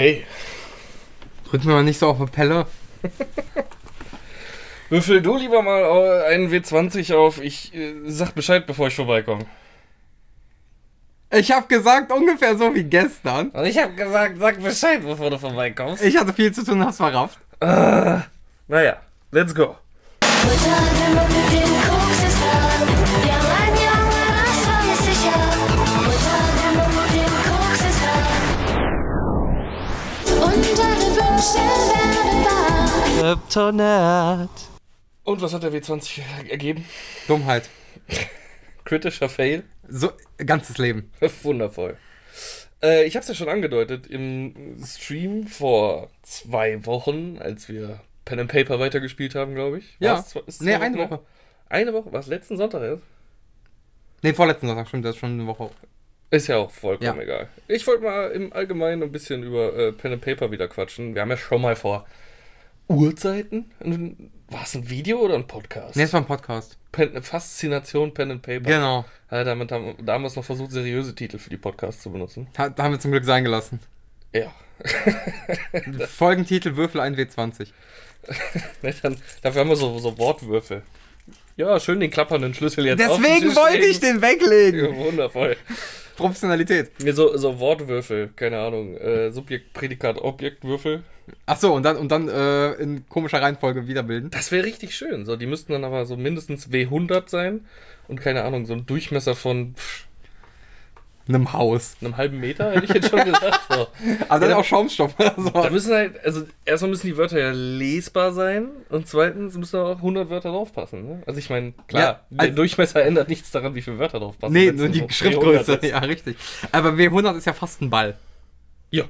Ey, Drück mir mal nicht so auf die Pelle. würfel du lieber mal einen W20 auf. Ich äh, sag Bescheid, bevor ich vorbeikomme. Ich habe gesagt, ungefähr so wie gestern. Und ich hab gesagt, sag Bescheid, bevor du vorbeikommst. Ich hatte viel zu tun, hast verrafft. Ah, naja, let's go. Kryptonat. Und was hat der W20 ergeben? Dummheit. Kritischer Fail. So, ganzes Leben. Wundervoll. Äh, ich habe es ja schon angedeutet im Stream vor zwei Wochen, als wir Pen and Paper weitergespielt haben, glaube ich. Ja. Zwei- ist Nee, eine? Woche. Eine Woche? Was? Letzten Sonntag erst? Nee, vorletzten Sonntag, stimmt, das ist schon eine Woche. Ist ja auch vollkommen Ja. egal. Ich wollte mal im Allgemeinen ein bisschen über äh, Pen and Paper wieder quatschen. Wir haben ja schon mal vor Urzeiten. ein- War es ein Video oder ein Podcast? Nee, es war ein Podcast. Pen, Faszination Pen and Paper. Genau. Ja, damit haben, da haben wir es noch versucht, seriöse Titel für die Podcasts zu benutzen. Da, da haben wir zum Glück sein gelassen. Ja. Folgentitel Würfel 1 W20. Ne, Dann, dafür haben wir so, so Wortwürfel. Ja, schön den klappernden Schlüssel jetzt Deswegen wollte ich den weglegen. Ja, wundervoll. Professionalität. Mir so, so Wortwürfel, keine Ahnung. Äh, Subjekt, Prädikat, Objektwürfel. Ach so, und dann, und dann äh, in komischer Reihenfolge wiederbilden. Das wäre richtig schön. So, die müssten dann aber so mindestens W100 sein. Und keine Ahnung, so ein Durchmesser von pff, Einem Haus. einem halben Meter, hätte ich jetzt schon gesagt. So. Aber dann Ja. auch Schaumstoff oder. Da müssen halt, also erstmal müssen die Wörter ja lesbar sein und zweitens müssen da auch 100 Wörter draufpassen. Ne? Also ich meine, klar, Ja, der also- Durchmesser ändert nichts daran, wie viele Wörter draufpassen. Nee, nur die Schriftgröße. 300 ist. Ja, richtig. Aber W100 ist ja fast ein Ball. Ja.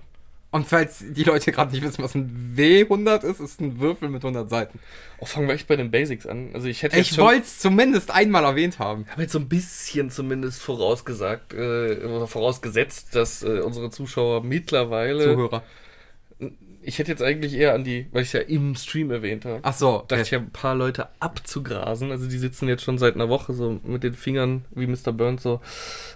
Und falls die Leute gerade nicht wissen, was ein W100 ist, ist ein Würfel mit 100 Seiten. Oh, fangen wir echt bei den Basics an. Also ich hätte jetzt Ich wollte es zumindest einmal erwähnt haben. habe jetzt so ein bisschen zumindest vorausgesagt, äh, oder vorausgesetzt, dass äh, unsere Zuschauer mittlerweile. Zuhörer. Ich hätte jetzt eigentlich eher an die, weil ich ja im Stream erwähnt habe. Ach so. dachte ich ja, ein paar Leute abzugrasen. Also die sitzen jetzt schon seit einer Woche so mit den Fingern, wie Mr. Burns, so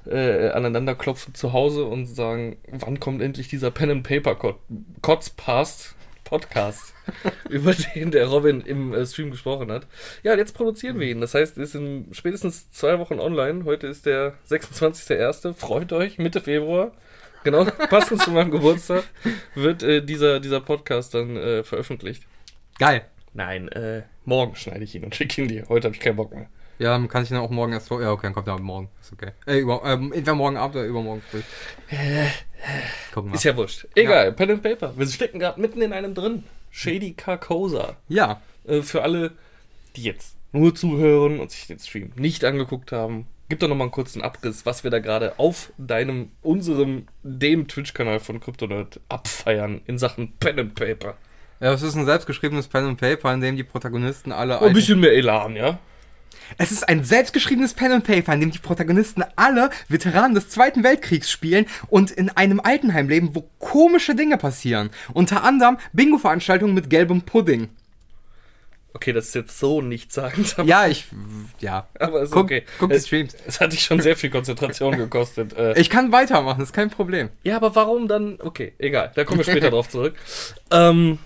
äh, aneinander klopfen zu Hause und sagen, wann kommt endlich dieser Pen and Paper Kot- Kotzpast Podcast, über den der Robin im äh, Stream gesprochen hat. Ja, jetzt produzieren wir ihn. Das heißt, es ist in spätestens zwei Wochen online. Heute ist der 26.01. Freut euch, Mitte Februar. Genau, passend zu meinem Geburtstag wird äh, dieser, dieser Podcast dann äh, veröffentlicht. Geil. Nein, äh, morgen schneide ich ihn und schicke ihn dir. Heute habe ich keinen Bock mehr. Ja, dann kann ich dann auch morgen erst. Ja, okay, dann kommt er morgen. Ist okay. Äh, über, ähm, entweder morgen Abend oder übermorgen früh. Gucken wir. Ist ja wurscht. Egal, Pen and Paper. Wir stecken gerade mitten in einem drin. Shady Carcosa. ja. Äh, für alle, die jetzt nur zuhören und sich den Stream nicht angeguckt haben, gib doch nochmal einen kurzen Abriss, was wir da gerade auf deinem, unserem, dem Twitch-Kanal von CryptoNerd abfeiern in Sachen Pen and Paper. Ja, es ist ein selbstgeschriebenes Pen and Paper, in dem die Protagonisten alle. Oh, ein bisschen mehr Elan, ja? Es ist ein selbstgeschriebenes Pen and Paper, in dem die Protagonisten alle Veteranen des Zweiten Weltkriegs spielen und in einem Altenheim leben, wo komische Dinge passieren. Unter anderem Bingo-Veranstaltungen mit gelbem Pudding. Okay, das ist jetzt so nichtssagend, aber, Ja, ich. Ja. aber ist Guck, okay. guck die es, Streams. es hat dich schon sehr viel Konzentration gekostet. Äh, Ich kann weitermachen, ist kein Problem. Ja, aber warum dann? Okay, egal. Da kommen wir später drauf zurück. Ähm,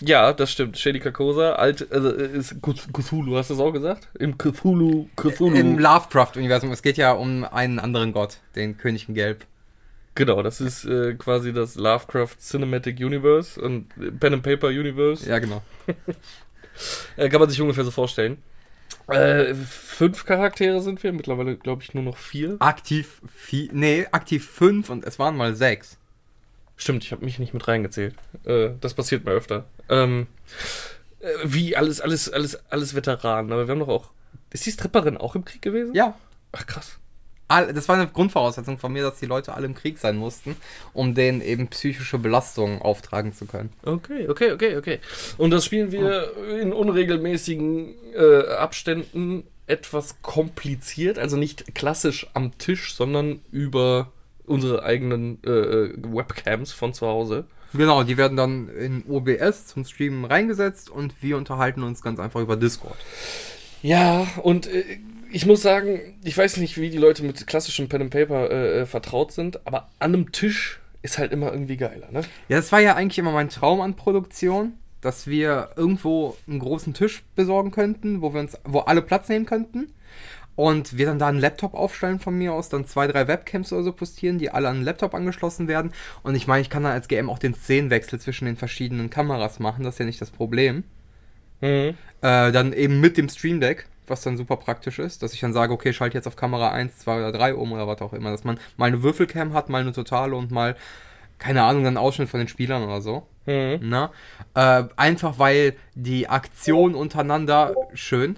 ja, das stimmt. Shady Carcosa, alt, also äh, ist Cth- Cthulhu, hast du es auch gesagt? Im Cthulhu, Cthulhu. Im Lovecraft-Universum, es geht ja um einen anderen Gott, den König in Gelb. genau, das ist äh, quasi das Lovecraft Cinematic Universe und Pen and Paper Universe. Ja, genau. Äh, kann man sich ungefähr so vorstellen. Äh, fünf Charaktere sind wir, mittlerweile glaube ich nur noch vier. Aktiv vier, nee, aktiv fünf und es waren mal sechs. Stimmt, ich habe mich nicht mit reingezählt. Äh, das passiert mir öfter. Ähm, äh, wie alles, alles, alles, alles Veteranen. Aber wir haben doch auch. Ist die Stripperin auch im Krieg gewesen? Ja. Ach krass. All, das war eine Grundvoraussetzung von mir, dass die Leute alle im Krieg sein mussten, um denen eben psychische Belastungen auftragen zu können. Okay, okay, okay, okay. Und das spielen wir in unregelmäßigen äh, Abständen etwas kompliziert, also nicht klassisch am Tisch, sondern über unsere eigenen äh, äh, Webcams von zu Hause. Genau, die werden dann in OBS zum Streamen reingesetzt und wir unterhalten uns ganz einfach über Discord. Ja, und äh, ich muss sagen, ich weiß nicht, wie die Leute mit klassischem Pen and Paper äh, äh, vertraut sind, aber an einem Tisch ist halt immer irgendwie geiler, ne? Ja, das war ja eigentlich immer mein Traum an Produktion, dass wir irgendwo einen großen Tisch besorgen könnten, wo wir uns, wo alle Platz nehmen könnten. Und wir dann da einen Laptop aufstellen von mir aus, dann zwei, drei Webcams oder so postieren, die alle an den Laptop angeschlossen werden. Und ich meine, ich kann dann als GM auch den Szenenwechsel zwischen den verschiedenen Kameras machen, das ist ja nicht das Problem. Mhm. Äh, dann eben mit dem Stream Deck, was dann super praktisch ist, dass ich dann sage, okay, schalte jetzt auf Kamera 1, 2 oder 3 um oder was auch immer, dass man mal eine Würfelcam hat, mal eine totale und mal, keine Ahnung, einen Ausschnitt von den Spielern oder so. Mhm. Na? Äh, einfach weil die Aktion untereinander schön.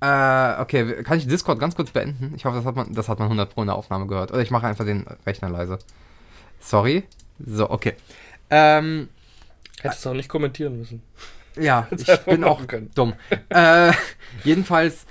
Äh, okay, kann ich Discord ganz kurz beenden? Ich hoffe, das hat man, das hat man 100 Pro in der Aufnahme gehört. Oder ich mache einfach den Rechner leise. Sorry. So, okay. Ähm, Hättest du auch nicht kommentieren müssen. Ja, ich bin auch können. dumm. äh, jedenfalls,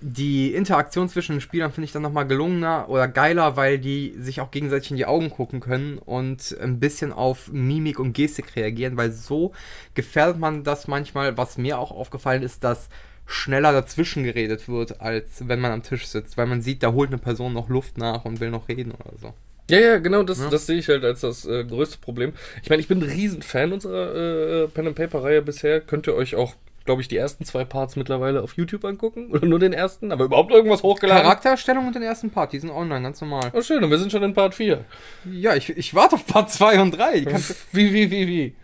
die Interaktion zwischen den Spielern finde ich dann nochmal gelungener oder geiler, weil die sich auch gegenseitig in die Augen gucken können und ein bisschen auf Mimik und Gestik reagieren, weil so gefährdet man das manchmal, was mir auch aufgefallen ist, dass schneller dazwischen geredet wird, als wenn man am Tisch sitzt, weil man sieht, da holt eine Person noch Luft nach und will noch reden oder so. Ja, ja, genau, das, Ja. das sehe ich halt als das äh, größte Problem. Ich meine, ich bin ein Riesenfan unserer äh, Pen and Paper Reihe bisher. Könnt ihr euch auch, glaube ich, die ersten zwei Parts mittlerweile auf YouTube angucken oder nur den ersten, aber überhaupt irgendwas hochgeladen. Charakterstellung und den ersten Part, die sind online, ganz normal. Oh schön, und wir sind schon in Part 4. Ja, ich, ich warte auf Part 2 und 3. Die kannst, Wie, wie, wie, wie?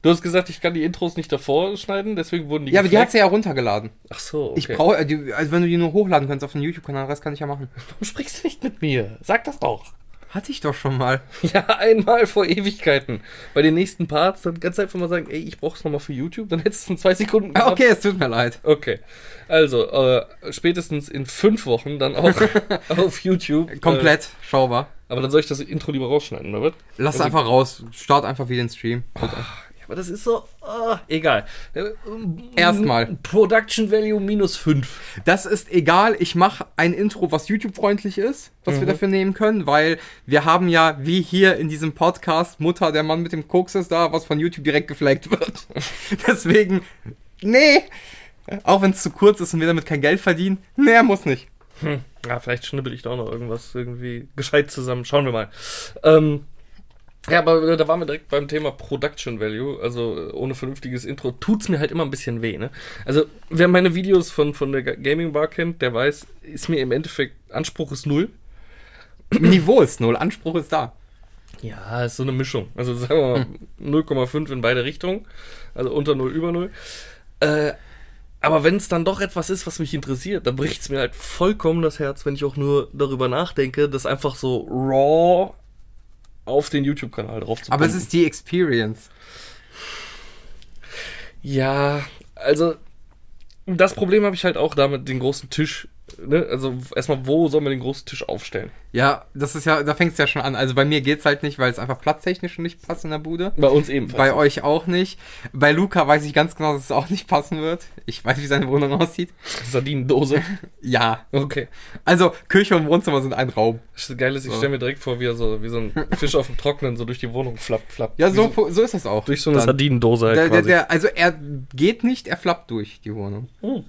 Du hast gesagt, ich kann die Intros nicht davor schneiden, deswegen wurden die ja, aber die hat sie ja runtergeladen. Ach so, okay. Ich brauche, also wenn du die nur hochladen kannst auf den YouTube-Kanal, Rest kann ich ja machen. Warum sprichst du nicht mit mir? Sag das doch. Hatte ich doch schon mal. Ja, einmal vor Ewigkeiten. Bei den nächsten Parts dann ganz einfach mal sagen, ey, ich brauch's nochmal für YouTube, dann hättest du in zwei Sekunden Ah, gehabt. Okay, es tut mir leid. Okay. Also, äh, spätestens in fünf Wochen dann auch auf YouTube. Äh, Komplett schaubar. aber dann soll ich das Intro lieber rausschneiden, oder was? Lass also- einfach raus. Start einfach wieder den Stream. Ja, aber das ist so, ah, egal. Äh, Erstmal. Production Value minus fünf. Das ist egal. Ich mache ein Intro, was YouTube-freundlich ist, was wir dafür nehmen können, weil wir haben ja, wie hier in diesem Podcast, Mutter, der Mann mit dem Koks ist da, was von YouTube direkt geflaggt wird. Deswegen, nee. Auch wenn es zu kurz ist und wir damit kein Geld verdienen, nee, muss nicht. Hm. Ja, vielleicht schnibbel ich da auch noch irgendwas irgendwie gescheit zusammen. Schauen wir mal. Ähm, ja, aber da waren wir direkt beim Thema Production Value. Also äh, ohne vernünftiges Intro tut's mir halt immer ein bisschen weh, ne? Also, wer meine Videos von, von der Ga- Gaming Bar kennt, der weiß, ist mir im Endeffekt, Anspruch ist null. Niveau ist null, Anspruch ist da. Ja, ist so eine Mischung. Also sagen wir mal 0,5 in beide Richtungen. Also unter 0, über 0. Äh, aber wenn es dann doch etwas ist, was mich interessiert, dann bricht es mir halt vollkommen das Herz, wenn ich auch nur darüber nachdenke, das einfach so raw auf den YouTube-Kanal drauf zu Aber es ist die Experience. Ja, also das Problem habe ich halt auch damit, den großen Tisch. Ne? Also erstmal, wo soll man den großen Tisch aufstellen? Ja, das ist ja, da fängt es ja schon an. Also bei mir geht's halt nicht, weil es einfach platztechnisch nicht passt in der Bude. Bei uns ebenfalls. Bei euch auch nicht. Bei Luca weiß ich ganz genau, dass es auch nicht passen wird. Ich weiß, wie seine Wohnung aussieht. Sardinendose. Ja. Okay. Also Küche und Wohnzimmer sind ein Raum. Das Geile ist, ich So. stelle mir direkt vor, wie er so wie so ein Fisch auf dem Trocknen so durch die Wohnung flappt, flappt. Ja, Wie so, so ist das auch. durch so eine Dann. Sardinendose halt Der, der, quasi. der, also er geht nicht, er flappt durch die Wohnung. Hm.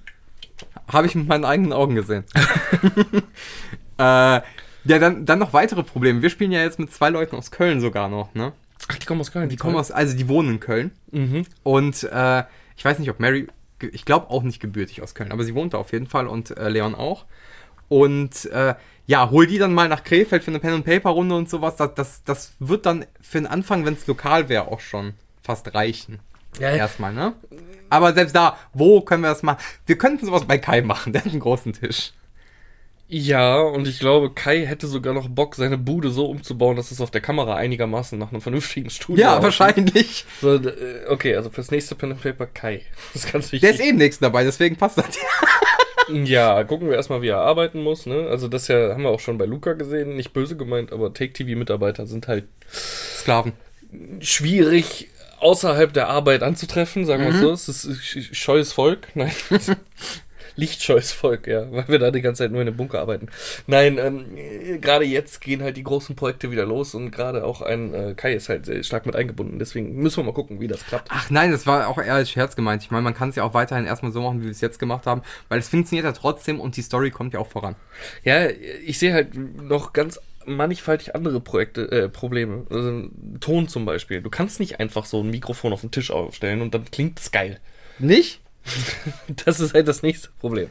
Habe ich mit meinen eigenen Augen gesehen. äh, ja, dann, dann noch weitere Probleme. Wir spielen ja jetzt mit zwei Leuten aus Köln sogar noch, ne? Ach, die kommen aus Köln. Die kommen aus, also die wohnen in Köln. Mhm. Und äh, ich weiß nicht, ob Mary, ich glaube auch nicht gebürtig aus Köln, aber sie wohnt da auf jeden Fall und äh, Leon auch. Und äh, ja, hol die dann mal nach Krefeld für eine Pen and Paper Runde und sowas. Das, das, das wird dann für den Anfang, wenn es lokal wäre, auch schon fast reichen. Ja, Erstmal, ne? Aber selbst da, wo können wir das machen? Wir könnten sowas bei Kai machen, der hat einen großen Tisch. ja, und ich glaube, Kai hätte sogar noch Bock, seine Bude so umzubauen, dass es auf der Kamera einigermaßen nach einem vernünftigen Studio Ja, wahrscheinlich. So, äh, okay, also fürs nächste Pen and Paper Kai. Das ist ganz Der wichtig. ist eben nichts dabei, deswegen passt das. Ja, gucken wir erstmal, wie er arbeiten muss. Ne? Also das ja, haben wir auch schon bei Luca gesehen, nicht böse gemeint, aber Take-TV-Mitarbeiter sind halt Sklaven. schwierig außerhalb der Arbeit anzutreffen, sagen wir Mhm. so. Es ist sch- scheues Volk. Nein. Lichtscheues Volk, ja, weil wir da die ganze Zeit nur in dem Bunker arbeiten. Nein, ähm, äh, gerade jetzt gehen halt die großen Projekte wieder los und gerade auch ein äh, Kai ist halt sehr stark mit eingebunden. Deswegen müssen wir mal gucken, wie das klappt. Ach nein, das war auch eher als Scherz gemeint. Ich meine, man kann es ja auch weiterhin erstmal so machen, wie wir es jetzt gemacht haben, weil es funktioniert ja trotzdem und die Story kommt ja auch voran. Ja, ich sehe halt noch ganz mannigfaltig andere Projekte, äh, Probleme. Also, Ton zum Beispiel. Du kannst nicht einfach so ein Mikrofon auf den Tisch aufstellen und dann klingt es geil. Nicht? Das ist halt das nächste Problem.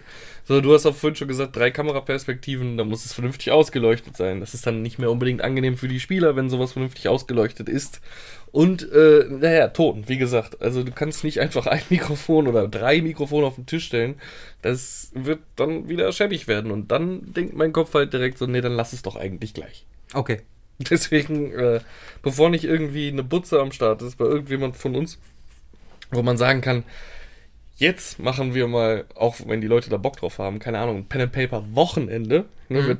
So, du hast auch vorhin schon gesagt, drei Kameraperspektiven, da muss es vernünftig ausgeleuchtet sein. Das ist dann nicht mehr unbedingt angenehm für die Spieler, wenn sowas vernünftig ausgeleuchtet ist. Und, äh, naja, Ton, wie gesagt. Also du kannst nicht einfach ein Mikrofon oder drei Mikrofone auf den Tisch stellen. Das wird dann wieder schäbig werden. Und dann denkt mein Kopf halt direkt so, nee, dann lass es doch eigentlich gleich. Okay. Deswegen, äh, bevor nicht irgendwie eine Butze am Start ist bei irgendjemand von uns, wo man sagen kann, jetzt machen wir mal, auch wenn die Leute da Bock drauf haben, keine Ahnung, ein Pen and Paper Wochenende. Ne, Mhm. Wir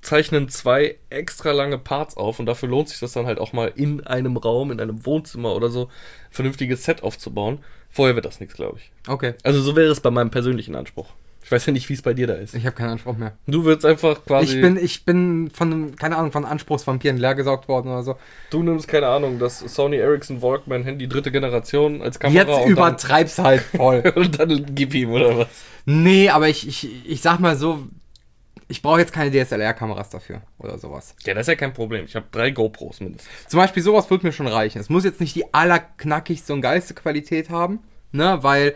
zeichnen zwei extra lange Parts auf und dafür lohnt sich das dann halt auch mal in einem Raum, in einem Wohnzimmer oder so, ein vernünftiges Set aufzubauen. Vorher wird das nichts, glaube ich. Okay. Also so wäre es bei meinem persönlichen Anspruch. Ich weiß ja nicht, wie es bei dir da ist. Ich habe keinen Anspruch mehr. Du würdest einfach quasi. Ich bin, ich bin von, einem- keine Ahnung, von Anspruchsvampiren leergesaugt worden oder so. Du nimmst, keine Ahnung, das Sony Ericsson Walkman Handy dritte Generation als Kamera Jetzt und, übertreib's halt voll. dann, und dann gib ihm, oder was? nee, aber ich, ich, ich sag mal so, ich brauche jetzt keine DSLR-Kameras dafür oder sowas. Ja, das ist ja kein Problem. Ich habe drei GoPros mindestens. Zum Beispiel sowas wird mir schon reichen. Es muss jetzt nicht die allerknackigste und geilste Qualität haben, ne, weil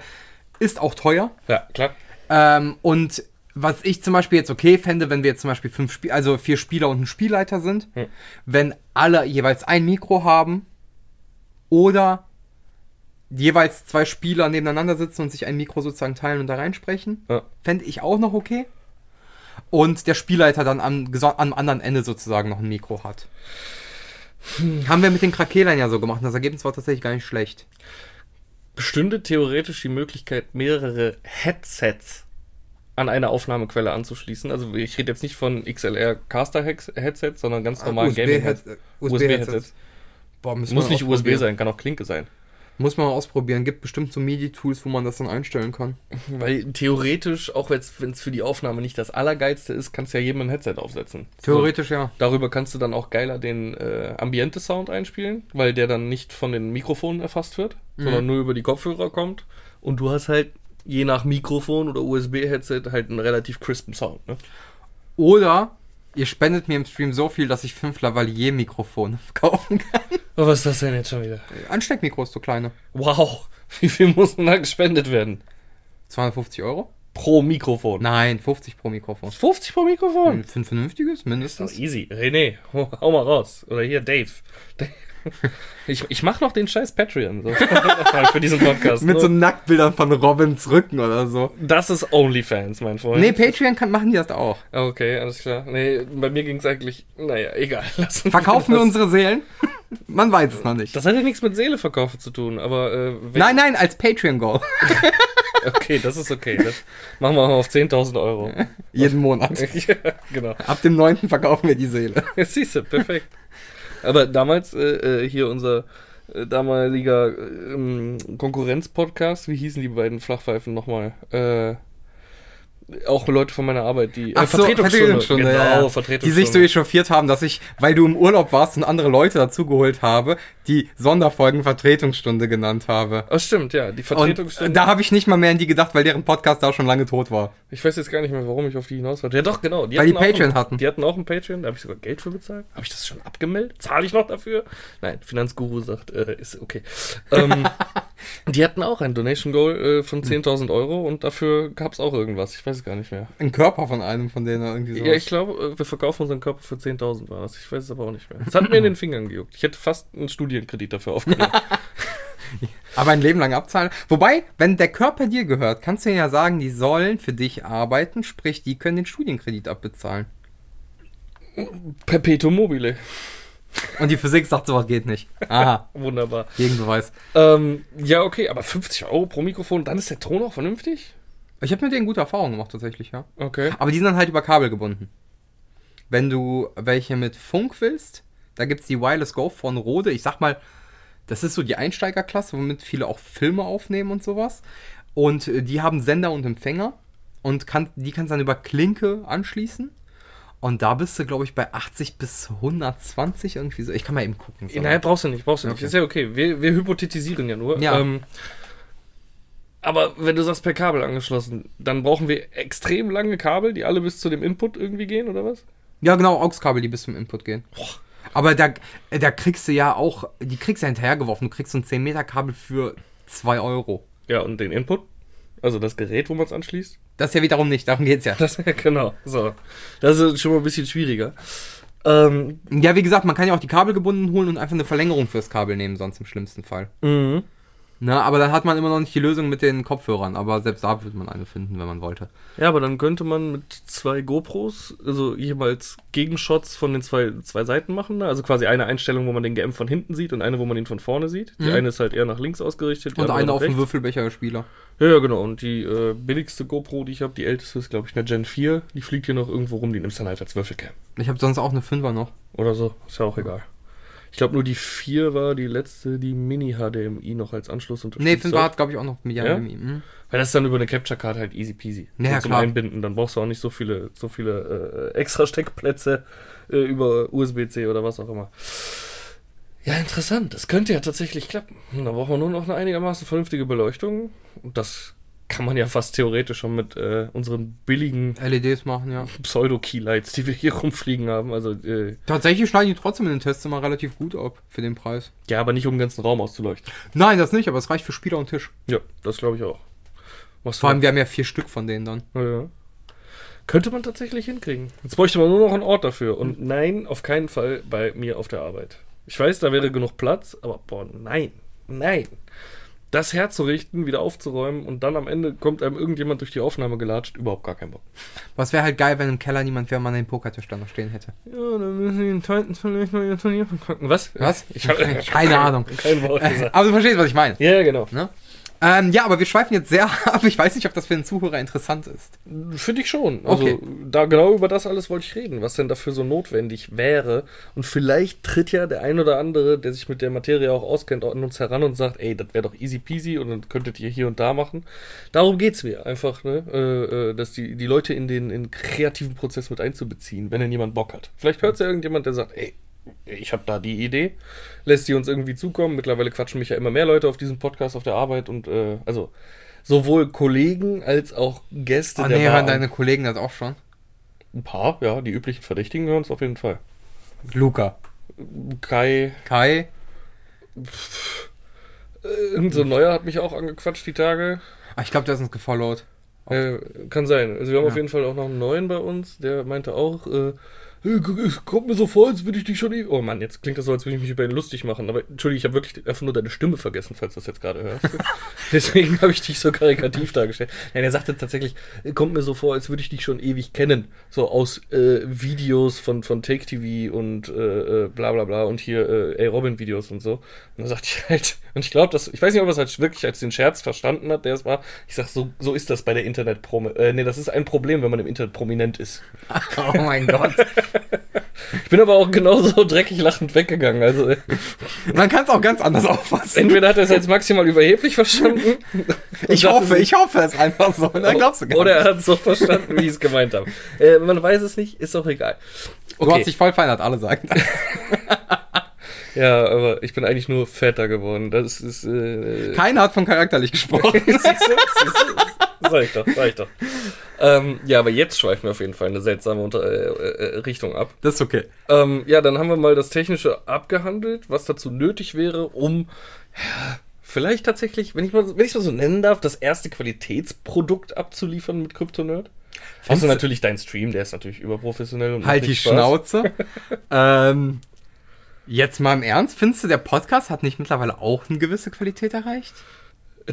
ist auch teuer. Ja, klar. Ähm, und was ich zum Beispiel jetzt okay fände, wenn wir jetzt zum Beispiel fünf Spiel also vier Spieler und ein Spielleiter sind, Hm. wenn alle jeweils ein Mikro haben oder jeweils zwei Spieler nebeneinander sitzen und sich ein Mikro sozusagen teilen und da reinsprechen, Ja. fände ich auch noch okay. Und der Spielleiter dann am, am anderen Ende sozusagen noch ein Mikro hat. Haben wir mit den Krakelern ja so gemacht. Das Ergebnis war tatsächlich gar nicht schlecht. Bestünde theoretisch die Möglichkeit, mehrere Headsets an eine Aufnahmequelle anzuschließen. Also ich rede jetzt nicht von XLR Caster Headsets, sondern ganz normalen Gaming USB-Headsets. USB-Headsets. Boah, müssen Muss wir nicht USB sein, kann auch Klinke sein. Muss man mal ausprobieren. Gibt bestimmt so MIDI-Tools, wo man das dann einstellen kann. Weil theoretisch, auch wenn es für die Aufnahme nicht das Allergeilste ist, kannst du ja jedem ein Headset aufsetzen. Theoretisch ja. Darüber kannst du dann auch geiler den äh, Ambiente-Sound einspielen, weil der dann nicht von den Mikrofonen erfasst wird, sondern nur über die Kopfhörer kommt. Und du hast halt je nach Mikrofon oder USB-Headset halt einen relativ crispen Sound. Ne? Oder ihr spendet mir im Stream so viel, dass ich fünf Lavalier-Mikrofone kaufen kann. Oh, was ist das denn jetzt schon wieder? Ansteckmikros, so kleine. Wow, wie viel muss denn da gespendet werden? 250 Euro? Pro Mikrofon. Nein, 50 pro Mikrofon. 50 pro Mikrofon? Für ein vernünftiges, mindestens. easy. René, hau mal raus. Oder hier, Dave. Ich, ich mach noch den scheiß Patreon so. für diesen Podcast. Mit so Nur- Nacktbildern von Robins Rücken oder so. das ist OnlyFans, mein Freund. Nee, Patreon kann, machen die das auch. Okay, alles klar. Nee, bei mir ging es eigentlich, naja, egal. Lass uns Verkaufen wir das, unsere Seelen? Man weiß es noch nicht. Das hat ja nichts mit Seele verkaufen zu tun, aber äh, Nein, nein, als Patreon-Goal. Okay, das ist okay. Das machen wir mal auf 10.000 Euro. Jeden Monat. ja, genau. Ab dem 9. verkaufen wir die Seele. Siehst du, perfekt. Aber damals äh, äh, hier unser äh, damaliger äh, Konkurrenz-Podcast, wie hießen die beiden Flachpfeifen nochmal? Äh, auch Leute von meiner Arbeit, die Ach so, Vertretungsstunde, genau, ja, ja. Vertretungsstunde. Die sich so echauffiert haben, dass ich, weil du im Urlaub warst und andere Leute dazugeholt habe, die Sonderfolgen Vertretungsstunde genannt habe. Oh, stimmt, ja, die Und Vertretungsstunde. da habe ich nicht mal mehr an die gedacht, weil deren Podcast da schon lange tot war. Ich weiß jetzt gar nicht mehr, warum ich auf die hinaus wollte. Ja, doch, genau. Weil die hatten auch Patreon ein, hatten. Die hatten auch ein Patreon, da habe ich sogar Geld für bezahlt. Habe ich das schon abgemeldet? Zahle ich noch dafür? Nein, Finanzguru sagt, äh, ist okay. Ähm, die hatten auch ein Donation Goal äh, Hm. von 10.000 Euro und dafür gab es auch irgendwas. Ich weiß es gar nicht mehr. Ein Körper von einem von denen irgendwie so. Ja, ich glaube, äh, wir verkaufen unseren Körper für 10.000 war das. Ich weiß es aber auch nicht mehr. Es hat mir in den Fingern gejuckt. Ich hätte fast einen Studienkredit dafür aufgenommen. Aber ein Leben lang abzahlen. Wobei, wenn der Körper dir gehört, kannst du ja sagen, die sollen für dich arbeiten, sprich, die können den Studienkredit abbezahlen. Perpetuum mobile. Und die Physik sagt, sowas geht nicht. Aha, Wunderbar. Gegenbeweis. Ähm, ja, okay, aber 50 Euro pro Mikrofon, dann ist der Ton auch vernünftig? Ich habe mit denen gute Erfahrungen gemacht, tatsächlich, ja. Okay. Aber die sind dann halt über Kabel gebunden. Wenn du welche mit Funk willst, da gibt es die Wireless Go von Rode. Ich sag mal, das ist so die Einsteigerklasse, womit viele auch Filme aufnehmen und sowas. Und äh, die haben Sender und Empfänger und kann, die kannst du dann über Klinke anschließen. Und da bist du, glaube ich, bei 80 bis 120 irgendwie so. Ich kann mal eben gucken. So. Nein, brauchst du nicht, brauchst du nicht. Okay. Ist ja okay. Wir, wir hypothetisieren ja nur. Ja. Ähm, aber wenn du sagst per Kabel angeschlossen, dann brauchen wir extrem lange Kabel, die alle bis zu dem Input irgendwie gehen, oder was? Ja, genau, AUX-Kabel, die bis zum Input gehen. Aber da, da kriegst du ja auch, die kriegst du ja hinterhergeworfen. Du kriegst so ein 10 Meter Kabel für 2 Euro. Ja, und den Input? Also das Gerät, wo man es anschließt? Das ist ja wiederum nicht, darum geht's ja. Das, genau, so. Das ist schon mal ein bisschen schwieriger. Ähm, Ja, wie gesagt, man kann ja auch die Kabel gebunden holen und einfach eine Verlängerung fürs Kabel nehmen, sonst im schlimmsten Fall. mhm. Na, aber dann hat man immer noch nicht die Lösung mit den Kopfhörern. Aber selbst da würde man eine finden, wenn man wollte. Ja, aber dann könnte man mit zwei GoPros, also jeweils Gegenshots von den zwei, zwei Seiten machen. ne? Also quasi eine Einstellung, wo man den GM von hinten sieht und eine, wo man ihn von vorne sieht. Die Mhm. eine ist halt eher nach links ausgerichtet. Und eine auf dem rechts. Würfelbecher-Spieler. Ja, ja, genau. Und die äh, billigste GoPro, die ich habe, die älteste ist, glaube ich, eine Gen 4. Die fliegt hier noch irgendwo rum, die nimmst dann halt als Würfelcam. Ich habe sonst auch eine Fünfer noch. Oder so. Ist ja auch egal. Ich glaube, nur die 4 war die letzte, die Mini-HDMI noch als Anschluss unterstützt. Nee, Fünfer hat. hat, glaube ich, auch noch mit Ja? Mhm. Weil das ist dann über eine Capture Card halt easy peasy. Ja, zum klar. Einbinden. Dann brauchst du auch nicht so viele, so viele äh, extra Steckplätze äh, über USB-C oder was auch immer. Ja, interessant. Das könnte ja tatsächlich klappen. Da braucht man nur noch eine einigermaßen vernünftige Beleuchtung. Und das kann man ja fast theoretisch schon mit äh, unseren billigen LEDs machen, ja. Pseudo-Keylights, die wir hier rumfliegen haben. Also, äh, Tatsächlich schneiden die trotzdem in den Tests immer relativ gut ab für den Preis. ja, aber nicht um den ganzen Raum auszuleuchten. Nein, das nicht, aber es reicht für Spieler und Tisch. Ja, das glaube ich auch. Was Vor allem, wir haben ja vier Stück von denen dann. Ja, ja. Könnte man tatsächlich hinkriegen. Jetzt bräuchte man nur noch einen Ort dafür. Und nein, auf keinen Fall bei mir auf der Arbeit. Ich weiß, da wäre genug Platz, aber boah, nein, nein. Das herzurichten, wieder aufzuräumen und dann am Ende kommt einem irgendjemand durch die Aufnahme gelatscht, überhaupt gar kein Bock. Was wäre halt geil, wenn im Keller niemand wäre, man den Pokertisch dann noch stehen hätte. Ja, dann müssen die den Titans vielleicht mal ihr Turnier verkacken. Was? Was? Ich habe Keine Ahnung. kein Wort gesagt. aber du verstehst, was ich meine. Ja, genau. Ne? Ähm, ja, aber wir schweifen jetzt sehr ab. Ich weiß nicht, ob das für den Zuhörer interessant ist. Finde ich schon. Also Okay. da genau über das alles wollte ich reden, was denn dafür so notwendig wäre. Und vielleicht tritt ja der ein oder andere, der sich mit der Materie auch auskennt, an uns heran und sagt, ey, das wäre doch easy peasy und dann könntet ihr hier und da machen. Darum geht's mir einfach, ne? Äh, äh, dass die, die Leute in den in kreativen Prozess mit einzubeziehen, wenn denn jemand Bock hat. Vielleicht hört ja irgendjemand, der sagt, ey, ich habe da die Idee, lässt die uns irgendwie zukommen. Mittlerweile quatschen mich ja immer mehr Leute auf diesem Podcast auf der Arbeit und äh, also sowohl Kollegen als auch Gäste Ah, nee, hören deine Kollegen das auch schon. Ein paar, ja, die üblichen Verdächtigen hören es auf jeden Fall. Luca. Kai, Kai. äh, irgend so ein neuer hat mich auch angequatscht die Tage. Ah, ich glaube, der ist uns gefollowt. Äh, kann sein. Also wir haben Ja. auf jeden Fall auch noch einen neuen bei uns, der meinte auch, äh, "Hey, guck, es kommt mir so vor, als würde ich dich schon... eh-" Oh Mann, jetzt klingt das so, als würde ich mich über ihn lustig machen. Aber Entschuldigung, ich habe wirklich einfach nur deine Stimme vergessen, falls du das jetzt gerade hörst. Deswegen habe ich dich so karikativ dargestellt. Nein, er sagte tatsächlich, kommt mir so vor, als würde ich dich schon ewig kennen. So aus äh, Videos von, von Take TV und äh, äh, bla bla bla und hier äh, Ey Robin Videos und so. Und dann sagte ich halt, und ich glaube, dass, ich weiß nicht, ob er es halt wirklich als den Scherz verstanden hat, der es war. Ich sag, so, so ist das bei der internet -Promi äh, Nee, das ist ein Problem, wenn man im Internet prominent ist. Oh mein Gott. Ich bin aber auch genauso dreckig lachend weggegangen. Also äh, Man kann es auch ganz anders auffassen. entweder hat er es als maximal überheblich verstanden. Ich hoffe, ich hoffe es einfach so. Dann glaubst du gar Oder er hat es so verstanden, wie ich es gemeint habe. Äh, man weiß es nicht, ist auch egal. Du hast dich voll verändert, alle sagen das. Ja, aber ich bin eigentlich nur fetter geworden. Das ist. Äh, Keiner hat von charakterlich gesprochen. Siehst du? Siehst du? Sag ich doch, sag ich doch. Ähm, ja, aber jetzt schweifen wir auf jeden Fall in eine seltsame Unter äh, äh, Richtung ab. Das ist okay. Ähm, ja, dann haben wir mal das Technische abgehandelt, was dazu nötig wäre, um ja, vielleicht tatsächlich, wenn ich mal, wenn ich mal so nennen darf, das erste Qualitätsprodukt abzuliefern mit CryptoNerd. Außer natürlich dein Stream, der ist natürlich überprofessionell und Halt die Spaß. Schnauze. ähm, jetzt mal im Ernst, findest du, der Podcast hat nicht mittlerweile auch eine gewisse Qualität erreicht?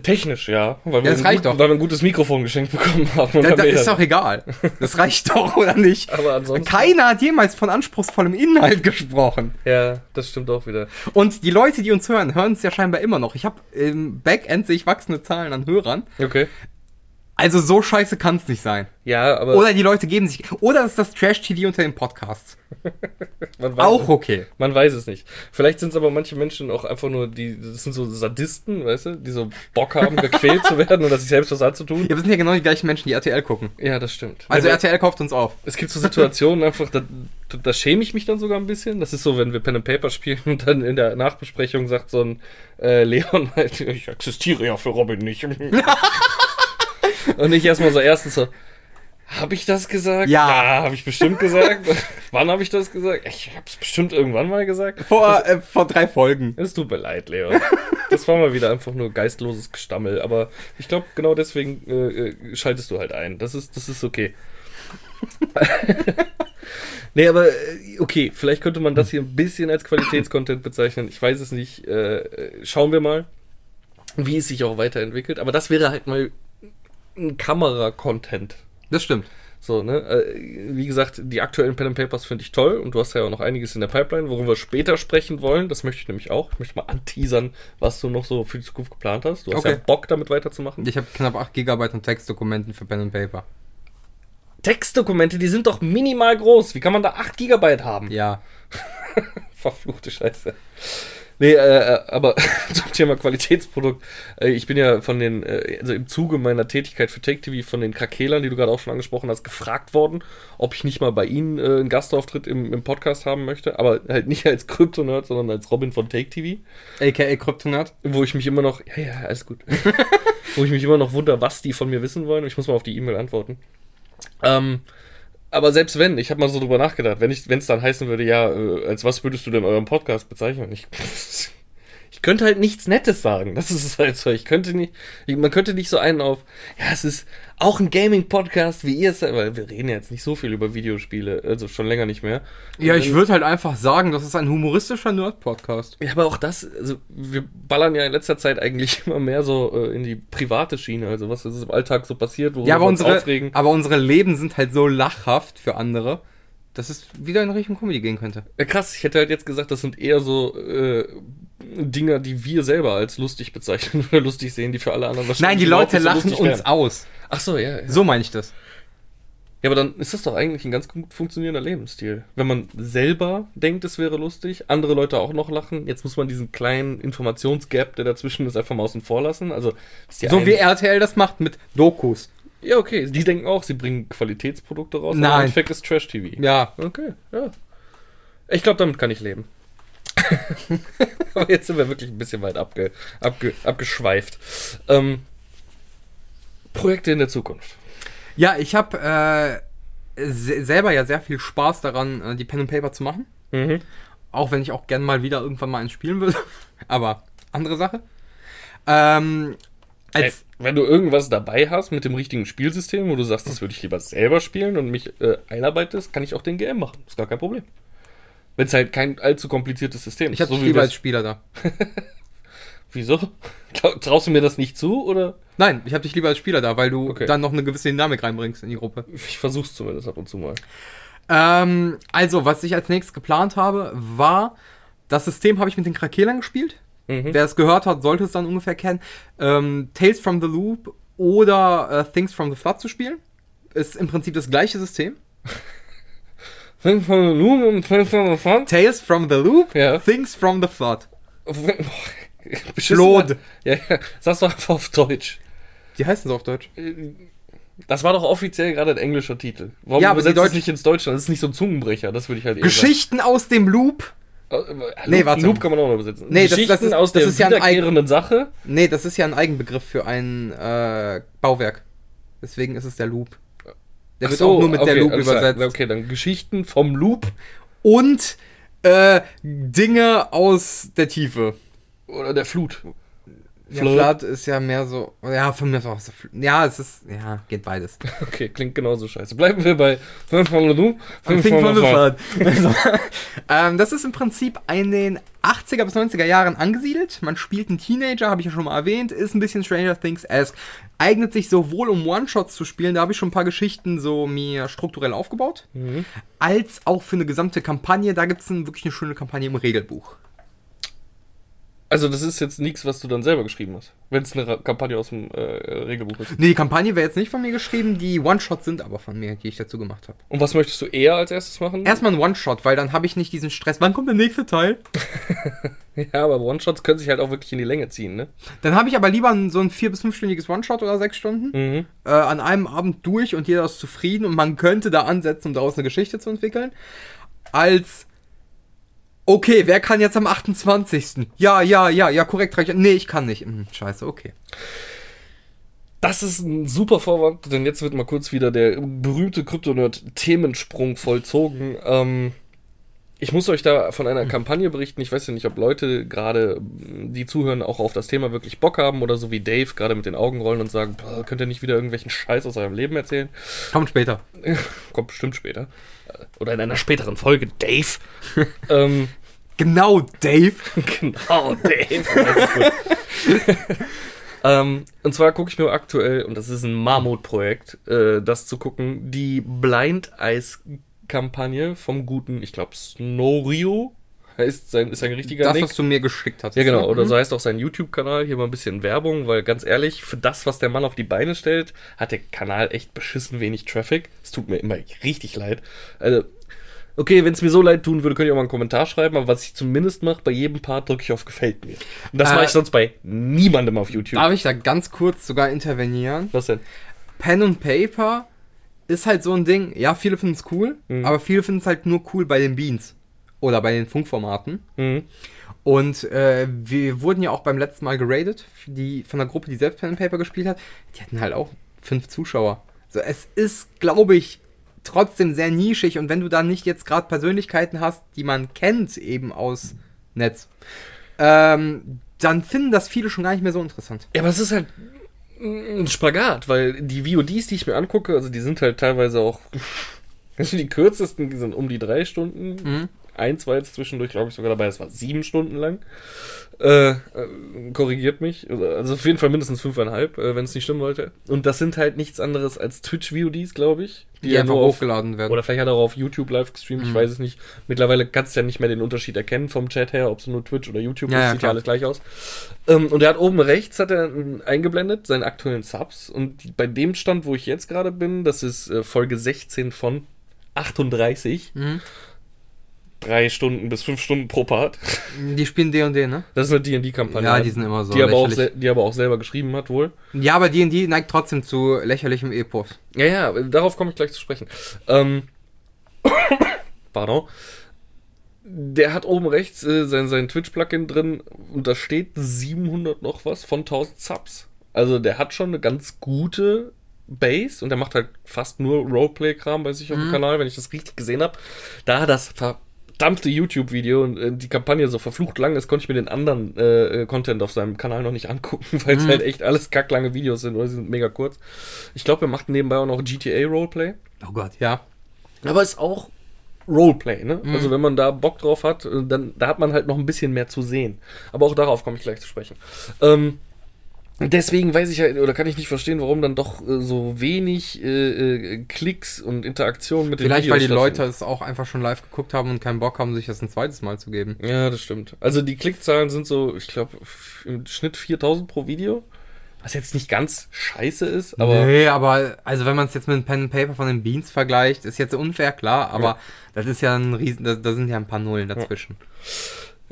Technisch, ja. Weil wir, das ein reicht gut, doch. weil wir ein gutes Mikrofon geschenkt bekommen haben. und Da, dann da mehr ist doch egal. Das reicht doch, oder nicht? Aber ansonsten. Keiner hat jemals von anspruchsvollem Inhalt gesprochen. Ja, das stimmt auch wieder. Und die Leute, die uns hören, hören es ja scheinbar immer noch. Ich habe im Backend sehe ich wachsende Zahlen an Hörern. Okay. Also so scheiße kann es nicht sein. Ja, aber Oder die Leute geben sich. Oder ist das Trash-TV unter den Podcasts. man weiß Auch es, okay. Man weiß es nicht. Vielleicht sind es aber manche Menschen auch einfach nur die, das sind so Sadisten, weißt du, die so Bock haben, gequält zu werden und sich selbst was anzutun. Ja, wir sind ja genau die gleichen Menschen, die RTL gucken. Ja, das stimmt. Also Wenn- RTL kauft uns auf. es gibt so Situationen einfach, da, da schäme ich mich dann sogar ein bisschen. Das ist so, wenn wir Pen and Paper spielen und dann in der Nachbesprechung sagt so ein äh, Leon halt, ich existiere ja für Robin nicht. und ich erstmal so erstens so, Habe ich das gesagt? Ja. habe ich bestimmt gesagt. Wann habe ich das gesagt? Ich habe es bestimmt irgendwann mal gesagt. Vor, äh, vor drei Folgen. Es tut mir leid, Leo. Das war mal wieder einfach nur geistloses Gestammel. Aber ich glaube, genau deswegen äh, äh, schaltest du halt ein. Das ist, das ist okay. nee, aber äh, okay, vielleicht könnte man das hier ein bisschen als Qualitätscontent bezeichnen. Ich weiß es nicht. Äh, äh, schauen wir mal, wie es sich auch weiterentwickelt. Aber das wäre halt mal ein Kamera-Content. Das stimmt. So, ne? Äh, Wie gesagt, die aktuellen Pen and Papers finde ich toll und du hast ja auch noch einiges in der Pipeline, worüber wir später sprechen wollen. Das möchte ich nämlich auch. Ich möchte mal anteasern, was du noch so für die Zukunft geplant hast. Du hast Okay. ja Bock, damit weiterzumachen. Ich habe knapp 8 GB an Textdokumenten für Pen and Paper. Textdokumente, die sind doch minimal groß. Wie kann man da 8 Gigabyte haben? Ja. Verfluchte Scheiße. Nee, äh, aber zum Thema Qualitätsprodukt. Äh, ich bin ja von den, äh, also im Zuge meiner Tätigkeit für Take TV von den Krakelern, die du gerade auch schon angesprochen hast, gefragt worden, ob ich nicht mal bei ihnen äh, einen Gastauftritt im, im Podcast haben möchte. Aber halt nicht als Kryptonerd, sondern als Robin von Take TV. AKA Kryptonat. Wo ich mich immer noch, ja, ja, alles gut. wo ich mich immer noch wundere, was die von mir wissen wollen. Ich muss mal auf die E-Mail antworten. Ähm, aber selbst wenn, ich habe mal so drüber nachgedacht, wenn es dann heißen würde, ja, äh, als was würdest du denn euren Podcast bezeichnen? Ich, ich könnte halt nichts Nettes sagen. Das ist es halt so. Ich könnte nicht, ich, man könnte nicht so einen auf, ja, es ist auch ein Gaming-Podcast, wie ihr es, weil wir reden ja jetzt nicht so viel über Videospiele, also schon länger nicht mehr. Ja, ich würde halt einfach sagen, das ist ein humoristischer Nerd-Podcast. Ja, aber auch das, also wir ballern ja in letzter Zeit eigentlich immer mehr so äh, in die private Schiene, also was ist im Alltag so passiert, worüber Ja, aber wir uns unsere, aufregen. aber unsere Leben sind halt so lachhaft für andere, dass es wieder in Richtung Comedy gehen könnte. Ja, krass, ich hätte halt jetzt gesagt, das sind eher so äh, Dinger, die wir selber als lustig bezeichnen oder lustig sehen, die für alle anderen Nein, die Leute lachen uns wären. aus. Ach so, ja, ja. So meine ich das. Ja, aber dann ist das doch eigentlich ein ganz gut funktionierender Lebensstil. Wenn man selber denkt, es wäre lustig, andere Leute auch noch lachen. Jetzt muss man diesen kleinen Informationsgap, der dazwischen ist, einfach mal außen vor lassen. Also, So einen- wie RTL das macht mit Dokus. Ja, okay. Die denken auch, sie bringen Qualitätsprodukte raus. Nein. Aber im Endeffekt ist Trash-TV. Ja. Okay, ja. Ich glaube, damit kann ich leben. aber jetzt sind wir wirklich ein bisschen weit abge, abge, abgeschweift. Ähm, Projekte in der Zukunft. Ja, ich habe äh, se selber ja sehr viel Spaß daran, äh, die Pen and Paper zu machen. Mhm. Auch wenn ich auch gern mal wieder irgendwann mal eins spielen will. Aber andere Sache. Ähm, Ey, wenn du irgendwas dabei hast mit dem richtigen Spielsystem, wo du sagst, das würde ich lieber selber spielen und mich äh, einarbeitest, kann ich auch den GM machen. Ist gar kein Problem. Wenn es halt kein allzu kompliziertes System ich habe so dich wie lieber als Spieler da. Wieso? Trau- Traust du mir das nicht zu oder? Nein, ich habe dich lieber als Spieler da, weil du Okay. dann noch eine gewisse Dynamik reinbringst in die Gruppe. Ich versuch's zumindest ab und zu mal. Ähm, also, was ich als nächstes geplant habe, war, das System habe ich mit den Krakelern gespielt. Mhm. Wer es gehört hat, sollte es dann ungefähr kennen. Ähm, Tales from the Loop oder äh, Things from the Flood zu spielen. Ist im Prinzip das gleiche System. Fünf von der Loom und fünf von der Front. Tales from the Loop, Ja. Things from the Flood. Schlot. Ja, ja, sag's doch einfach auf Deutsch. Die heißen so auf Deutsch. Das war doch offiziell gerade ein englischer Titel. Warum Ja, aber die übersetzt es Deutsch- nicht ins Deutsche? Das ist nicht so ein Zungenbrecher, das würde ich halt eher Geschichten aus dem Loop. sagen. Äh, Nee, Loop, warte. Loop kann man auch noch übersetzen. Nee, das- Geschichten das ist- aus das der ist ja ein Sache. Nee, das ist ja ein Eigenbegriff für ein äh, Bauwerk. Deswegen ist es der Loop. Der wird so, auch nur mit der okay, Loop alles klar. übersetzt. Okay, dann Geschichten vom Loop Und äh, Dinge aus der Tiefe. oder der Flut. Ja. Flood ist ja mehr so. Ja, von mir ist auch so. Ja, es ist. Ja, geht beides. Okay, klingt genauso scheiße. Bleiben wir bei fünf von der Loop, fünf Think von der. Also, ähm, das ist im Prinzip in den 80er bis 90er Jahren angesiedelt. Man spielt einen Teenager, habe ich ja schon mal erwähnt, ist ein bisschen Stranger Things-esque. Eignet sich sowohl um One-Shots zu spielen, da habe ich schon ein paar Geschichten so mir strukturell aufgebaut, als auch für eine gesamte Kampagne. Da gibt es wirklich eine schöne Kampagne im Regelbuch. Also das ist jetzt nichts, was du dann selber geschrieben hast. Wenn es eine Kampagne aus dem äh, Regelbuch ist. Nee, die Kampagne wäre jetzt nicht von mir geschrieben, die One-Shots sind aber von mir, die ich dazu gemacht habe. Und was möchtest du eher als erstes machen? Erstmal ein One-Shot, weil dann habe ich nicht diesen Stress. Wann kommt der nächste Teil? Ja, aber One-Shots können sich halt auch wirklich in die Länge ziehen, ne? Dann habe ich aber lieber so ein vier- bis fünfstündiges One-Shot oder sechs Stunden Mhm. äh, an einem Abend durch und jeder ist zufrieden und man könnte da ansetzen, um daraus eine Geschichte zu entwickeln, als okay, wer kann jetzt am 28. Ja, ja, ja, ja, korrekt. Nee, ich kann nicht. Hm, scheiße, okay. Das ist ein super Vorwand, denn jetzt wird mal kurz wieder der berühmte Kryptonerd-Themensprung vollzogen. Ähm, ich muss euch da von einer Kampagne berichten. Ich weiß ja nicht, ob Leute gerade, die zuhören, auch auf das Thema wirklich Bock haben oder so wie Dave gerade mit den Augen rollen und sagen, "Boah, könnt ihr nicht wieder irgendwelchen Scheiß aus eurem Leben erzählen? Kommt später. Kommt bestimmt später. Oder in einer späteren Folge, Dave. ähm, Genau, Dave. Genau, Dave. Ähm, und zwar gucke ich mir aktuell, und das ist ein Mammutprojekt, äh, das zu gucken, die Blind Eyes Kampagne vom guten, ich glaube, Snorio heißt sein, ist sein richtiger Das, Nick. was du mir geschickt hast. Ja, genau. Oder Mhm. so heißt auch sein YouTube-Kanal. Hier mal ein bisschen Werbung, weil ganz ehrlich, für das, was der Mann auf die Beine stellt, hat der Kanal echt beschissen wenig Traffic. Es tut mir immer richtig leid. Also, okay, wenn es mir so leid tun würde, könnt ihr auch mal einen Kommentar schreiben, aber was ich zumindest mache, bei jedem Part drücke ich auf Gefällt mir. Und das Äh, mache ich sonst bei niemandem auf YouTube. Darf ich da ganz kurz sogar intervenieren? was denn? Pen und Paper ist halt so ein Ding. Ja, viele finden es cool, Mhm. aber viele finden es halt nur cool bei den Beans oder bei den Funkformaten. Mhm. Und äh, wir wurden ja auch beim letzten Mal geradet, die, von der Gruppe, die selbst Pen and Paper gespielt hat. Die hatten halt auch fünf Zuschauer. So, es ist, glaube ich, trotzdem sehr nischig. Und wenn du da nicht jetzt gerade Persönlichkeiten hast, die man kennt, eben aus Netz, ähm, dann finden das viele schon gar nicht mehr so interessant. Ja, aber es ist halt ein Spagat, weil die VODs, die ich mir angucke, also die sind halt teilweise auch. Die kürzesten, die sind um die drei Stunden. Mhm. Eins war jetzt zwischendurch, glaube ich, sogar dabei, das war sieben Stunden lang. Äh, äh, korrigiert mich. Also auf jeden Fall mindestens fünfeinhalb, äh, wenn es nicht stimmen wollte. Und das sind halt nichts anderes als Twitch-VODs, glaube ich. Die, einfach nur auf, hochgeladen werden. Oder vielleicht hat er auch auf YouTube live gestreamt, ich weiß es nicht. Mittlerweile kannst du ja nicht mehr den Unterschied erkennen vom Chat her, ob es nur Twitch oder YouTube Ja, ist, ja, sieht ja alles gleich aus. Ähm, und er hat oben rechts hat er ähm, eingeblendet seinen aktuellen Subs und die, bei dem Stand, wo ich jetzt gerade bin, das ist äh, Folge 16 von 38. Mhm. Drei Stunden bis fünf Stunden pro Part. Die spielen D&D, ne? Das ist eine D&D-Kampagne. Ja, die sind immer so die aber, auch die aber auch selber geschrieben hat, wohl. Ja, aber D&D neigt trotzdem zu lächerlichem Epos. Ja, ja, darauf komme ich gleich zu sprechen. Ähm, pardon. Der hat oben rechts äh, sein, sein Twitch-Plugin drin und da steht 700 noch was von 1000 Subs. Also der hat schon eine ganz gute Base und der macht halt fast nur Roleplay-Kram bei sich auf dem Kanal, wenn ich das richtig gesehen habe. Da das verdammte YouTube-Video und äh, die Kampagne so verflucht lang ist, konnte ich mir den anderen äh, äh, Content auf seinem Kanal noch nicht angucken, weil es halt echt alles kacklange Videos sind oder sie sind mega kurz. Ich glaube, er macht nebenbei auch noch GTA Roleplay. Oh Gott, ja. Aber ist auch Roleplay, ne? Also wenn man da Bock drauf hat, äh, dann da hat man halt noch ein bisschen mehr zu sehen. Aber auch darauf komme ich gleich zu sprechen. Ähm, deswegen weiß ich halt, oder kann ich nicht verstehen, warum dann doch äh, so wenig äh, äh, Klicks und Interaktion mit den Vielleicht, weil die Leute es auch einfach schon live geguckt haben und keinen Bock haben, sich das ein zweites Mal zu geben. Ja, das stimmt. Also die Klickzahlen sind so, ich glaube, im Schnitt 4000 pro Video. Was jetzt nicht ganz scheiße ist, aber nee, aber also wenn man es jetzt mit dem Pen and Paper von den Beans vergleicht, ist jetzt unfair, klar, aber Ja. das ist ja ein riesen, da, da sind ja ein paar Nullen dazwischen.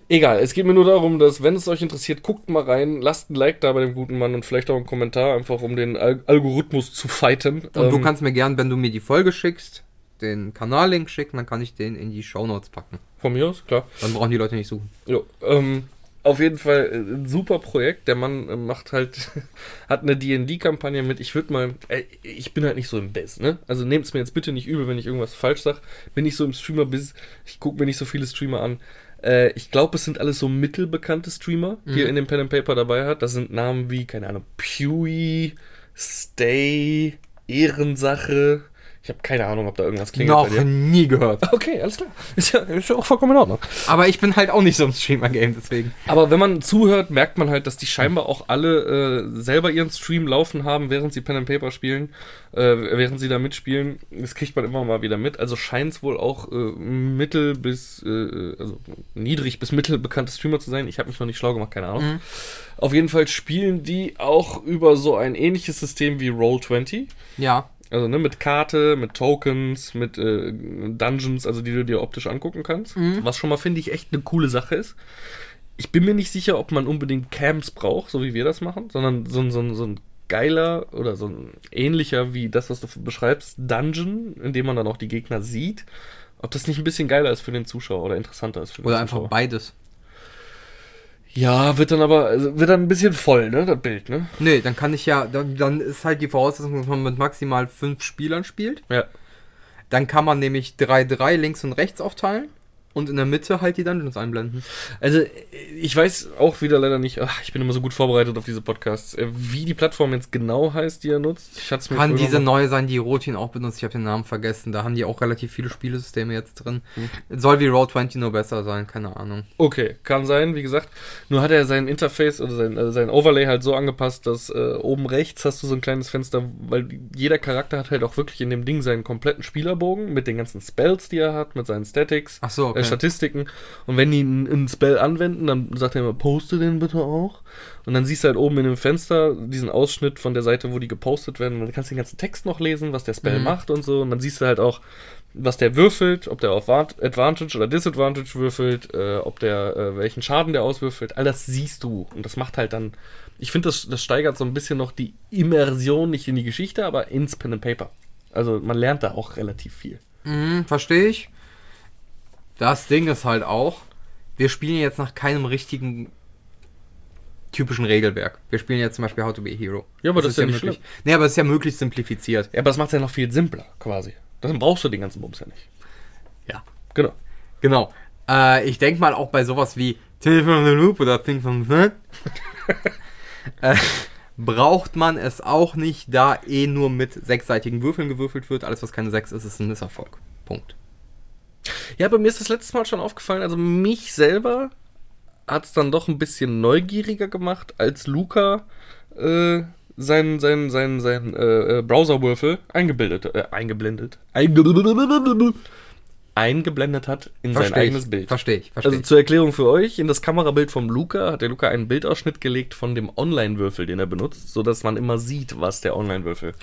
Egal. Es geht mir nur darum, dass, wenn es euch interessiert, guckt mal rein, lasst ein Like da bei dem guten Mann und vielleicht auch einen Kommentar, einfach um den Al Algorithmus zu fighten. Und du Ähm, kannst mir gern, wenn du mir die Folge schickst, den Kanallink schicken, dann kann ich den in die Shownotes packen. Von mir aus, klar. Dann brauchen die Leute nicht suchen. Jo, ähm, auf jeden Fall äh, ein super Projekt. Der Mann äh, macht halt, hat eine D&D-Kampagne mit. Ich würde mal, äh, ich bin halt nicht so im Biss, ne? Also nehmt es mir jetzt bitte nicht übel, wenn ich irgendwas falsch sage. Bin nicht so im Streamer-Biss. Ich gucke mir nicht so viele Streamer an. Äh, ich glaube, es sind alles so mittelbekannte Streamer, die er in dem Pen and Paper dabei hat. Das sind Namen wie, keine Ahnung, Pewee, Stay, Ehrensache. Ich habe keine Ahnung, ob da irgendwas klingelt Noch bei dir. nie gehört. Okay, alles klar. Ist ja, ist ja auch vollkommen in Ordnung. Aber ich bin halt auch nicht so im Streamer-Game, deswegen. Aber wenn man zuhört, merkt man halt, dass die scheinbar auch alle äh, selber ihren Stream laufen haben, während sie Pen and Paper spielen, äh, während sie da mitspielen. Das kriegt man immer mal wieder mit. Also scheint es wohl auch äh, mittel bis, äh, also niedrig bis mittel bekannte Streamer zu sein. Ich habe mich noch nicht schlau gemacht, keine Ahnung. Auf jeden Fall spielen die auch über so ein ähnliches System wie Roll20. Ja. Also ne, mit Karte, mit Tokens, mit äh, Dungeons, also die du dir optisch angucken kannst. Was schon mal, finde ich, echt eine coole Sache ist. Ich bin mir nicht sicher, ob man unbedingt Camps braucht, so wie wir das machen, sondern so, ein- so, so ein geiler oder so ein ähnlicher wie das, was du beschreibst, Dungeon, in dem man dann auch die Gegner sieht. Ob das nicht ein bisschen geiler ist für den Zuschauer oder interessanter ist für den Oder einfach Zuschauer. beides. Ja, wird dann aber, also wird dann ein bisschen voll, ne, das Bild, ne? Nee, dann kann ich ja, dann, dann ist halt die Voraussetzung, dass man mit maximal fünf Spielern spielt. Ja. Dann kann man nämlich 3-3 links und rechts aufteilen und in der Mitte halt die Dungeons einblenden. Also, ich weiß auch wieder leider nicht, ach, ich bin immer so gut vorbereitet auf diese Podcasts, äh, wie die Plattform jetzt genau heißt, die er nutzt. Ich hat's mir Kann diese neue sein, die Rotin auch benutzt. Ich habe den Namen vergessen. Da haben die auch relativ viele Spielesysteme jetzt drin. Soll wie Roll20 nur besser sein, keine Ahnung. Okay, kann sein, wie gesagt. Nur hat er sein Interface oder sein, äh, sein Overlay halt so angepasst, dass äh, oben rechts hast du so ein kleines Fenster, weil jeder Charakter hat halt auch wirklich in dem Ding seinen kompletten Spielerbogen mit den ganzen Spells, die er hat, mit seinen Statics, Ach so, okay. Statistiken. Und wenn die einen, Spell anwenden, dann sagt er immer, poste den bitte auch. Und dann siehst du halt oben in dem Fenster diesen Ausschnitt von der Seite, wo die gepostet werden. Und dann kannst du den ganzen Text noch lesen, was der Spell Mhm. macht und so. Und dann siehst du halt auch, was der würfelt, ob der auf Vant- Advantage oder Disadvantage würfelt, äh, ob der, äh, welchen Schaden der auswürfelt. All das siehst du. Und das macht halt dann, ich finde, das, das steigert so ein bisschen noch die Immersion, nicht in die Geschichte, aber ins Pen and Paper. Also man lernt da auch relativ viel. Mhm, verstehe ich. Das Ding ist halt auch, wir spielen jetzt nach keinem richtigen typischen Regelwerk. Wir spielen jetzt zum Beispiel How to be a Hero. Ja, aber das ist ja nicht möglich. Nee, aber es ist ja möglichst simplifiziert. Ja, aber das macht es ja noch viel simpler, quasi. Dann brauchst du den ganzen Bums ja nicht. Ja. Genau. Genau. Äh, ich denke mal auch bei sowas wie Telefon on the Loop oder Things on the äh, braucht man es auch nicht, da eh nur mit sechsseitigen Würfeln gewürfelt wird. Alles, was keine sechs ist, ist ein Misserfolg. Punkt. Ja, bei mir ist das letztes Mal schon aufgefallen, also mich selber hat es dann doch ein bisschen neugieriger gemacht, als Luca äh, seinen sein, sein, sein, äh, äh, Browserwürfel eingebildet, äh, eingeblendet, eingeblendet, eingeblendet hat in sein Verstehe eigenes ich. Bild. Verstehe ich. Verstehe Also ich. zur Erklärung für euch, in das Kamerabild vom Luca hat der Luca einen Bildausschnitt gelegt von dem Online-Würfel, den er benutzt, sodass man immer sieht, was der Online-Würfel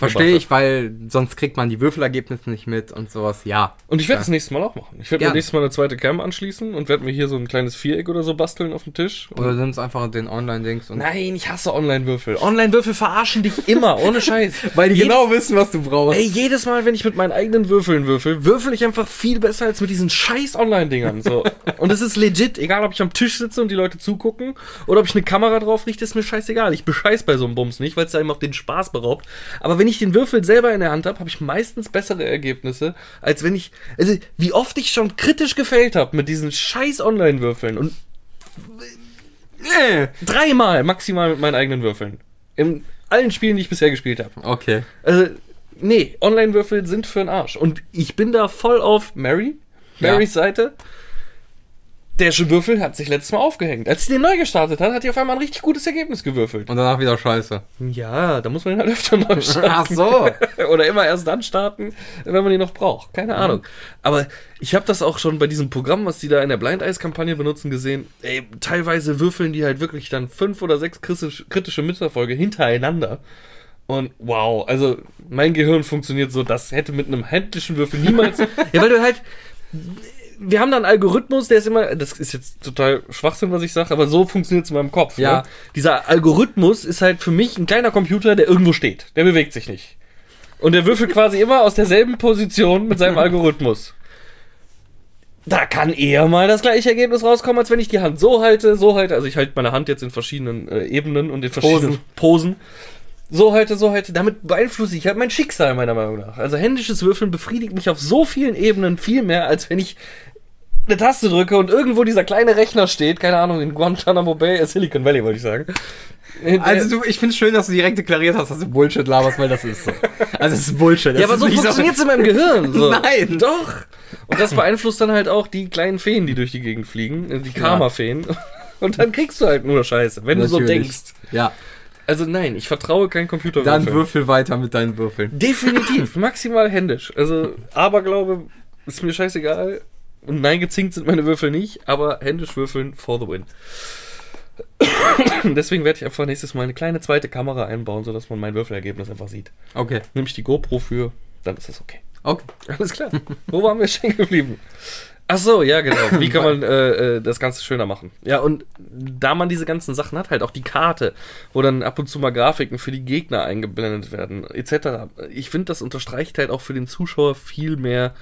Verstehe ich, weil sonst kriegt man die Würfelergebnisse nicht mit und sowas. Ja. Und ich werde Ja. das nächste Mal auch machen. Ich werde mir Gerne. nächstes Mal eine zweite Cam anschließen und werde mir hier so ein kleines Viereck oder so basteln auf dem Tisch. Oder nimmst einfach den Online-Dings und. Nein, ich hasse Online-Würfel. Online-Würfel verarschen dich immer, ohne Scheiß. Weil die Jedes- genau wissen, was du brauchst. Ey, jedes Mal, wenn ich mit meinen eigenen Würfeln würfel, würfel ich einfach viel besser als mit diesen scheiß Online-Dingern. So. Und es ist legit, egal ob ich am Tisch sitze und die Leute zugucken oder ob ich eine Kamera drauf richte, ist mir scheißegal. Ich bescheiß bei so einem Bums nicht, weil es einem auch den Spaß beraubt. Aber wenn ich den Würfel selber in der Hand habe, habe ich meistens bessere Ergebnisse, als wenn ich. Also, wie oft ich schon kritisch gefailt habe mit diesen scheiß Online-Würfeln. Und Nee. dreimal maximal mit meinen eigenen Würfeln. In allen Spielen, die ich bisher gespielt habe. Okay. Also, nee, Online-Würfel sind für den Arsch. Und ich bin da voll auf Mary, Ja. Marys Seite. Der Würfel hat sich letztes Mal aufgehängt. Als sie den neu gestartet hat, hat die auf einmal ein richtig gutes Ergebnis gewürfelt. Und danach wieder scheiße. Ja, da muss man ihn halt öfter neu starten. Ach so. Oder immer erst dann starten, wenn man ihn noch braucht. Keine Ahnung. Aber ich habe das auch schon bei diesem Programm, was die da in der Blind Eyes Kampagne benutzen, gesehen. Ey, teilweise würfeln die halt wirklich dann fünf oder sechs kritisch, kritische Misserfolge hintereinander. Und wow, also mein Gehirn funktioniert so, das hätte mit einem händlichen Würfel niemals. ja, weil du halt. Wir haben da einen Algorithmus, der ist immer, das ist jetzt total Schwachsinn, was ich sage, aber so funktioniert es in meinem Kopf. Ja. Ne? Dieser Algorithmus ist halt für mich ein kleiner Computer, der irgendwo steht. Der bewegt sich nicht. Und der würfelt quasi immer aus derselben Position mit seinem Algorithmus. Da kann eher mal das gleiche Ergebnis rauskommen, als wenn ich die Hand so halte, so halte. Also ich halte meine Hand jetzt in verschiedenen äh, Ebenen und in verschiedenen Posen. So halte, so halte. Damit beeinflusse ich halt mein Schicksal, meiner Meinung nach. Also händisches Würfeln befriedigt mich auf so vielen Ebenen viel mehr, als wenn ich eine Taste drücke und irgendwo dieser kleine Rechner steht, keine Ahnung, in Guantanamo Bay, äh, Silicon Valley wollte ich sagen. Also du, ich finde es schön, dass du direkt deklariert hast, dass du Bullshit laberst, weil das ist so. Also es ist Bullshit. Das ja, aber so funktioniert es in meinem Gehirn. So. Nein. Doch. Und das beeinflusst dann halt auch die kleinen Feen, die durch die Gegend fliegen, äh, die Karma-Feen. Und dann kriegst du halt nur Scheiße, wenn du so Natürlich. denkst. Ja, Also nein, ich vertraue kein Computer. dann würfel weiter mit deinen Würfeln. Definitiv, maximal händisch. Also Aberglaube ist mir scheißegal. Und nein, gezinkt sind meine Würfel nicht, aber händisch würfeln for the win. Deswegen werde ich einfach nächstes Mal eine kleine zweite Kamera einbauen, sodass man mein Würfelergebnis einfach sieht. Okay. Nehme ich die GoPro für, dann ist das okay. Okay. Alles klar. Wo waren wir stehen geblieben? Ach so, ja, genau. Wie kann man äh, äh, das Ganze schöner machen? Ja, und da man diese ganzen Sachen hat, halt auch die Karte, wo dann ab und zu mal Grafiken für die Gegner eingeblendet werden, etc. Ich finde, das unterstreicht halt auch für den Zuschauer viel mehr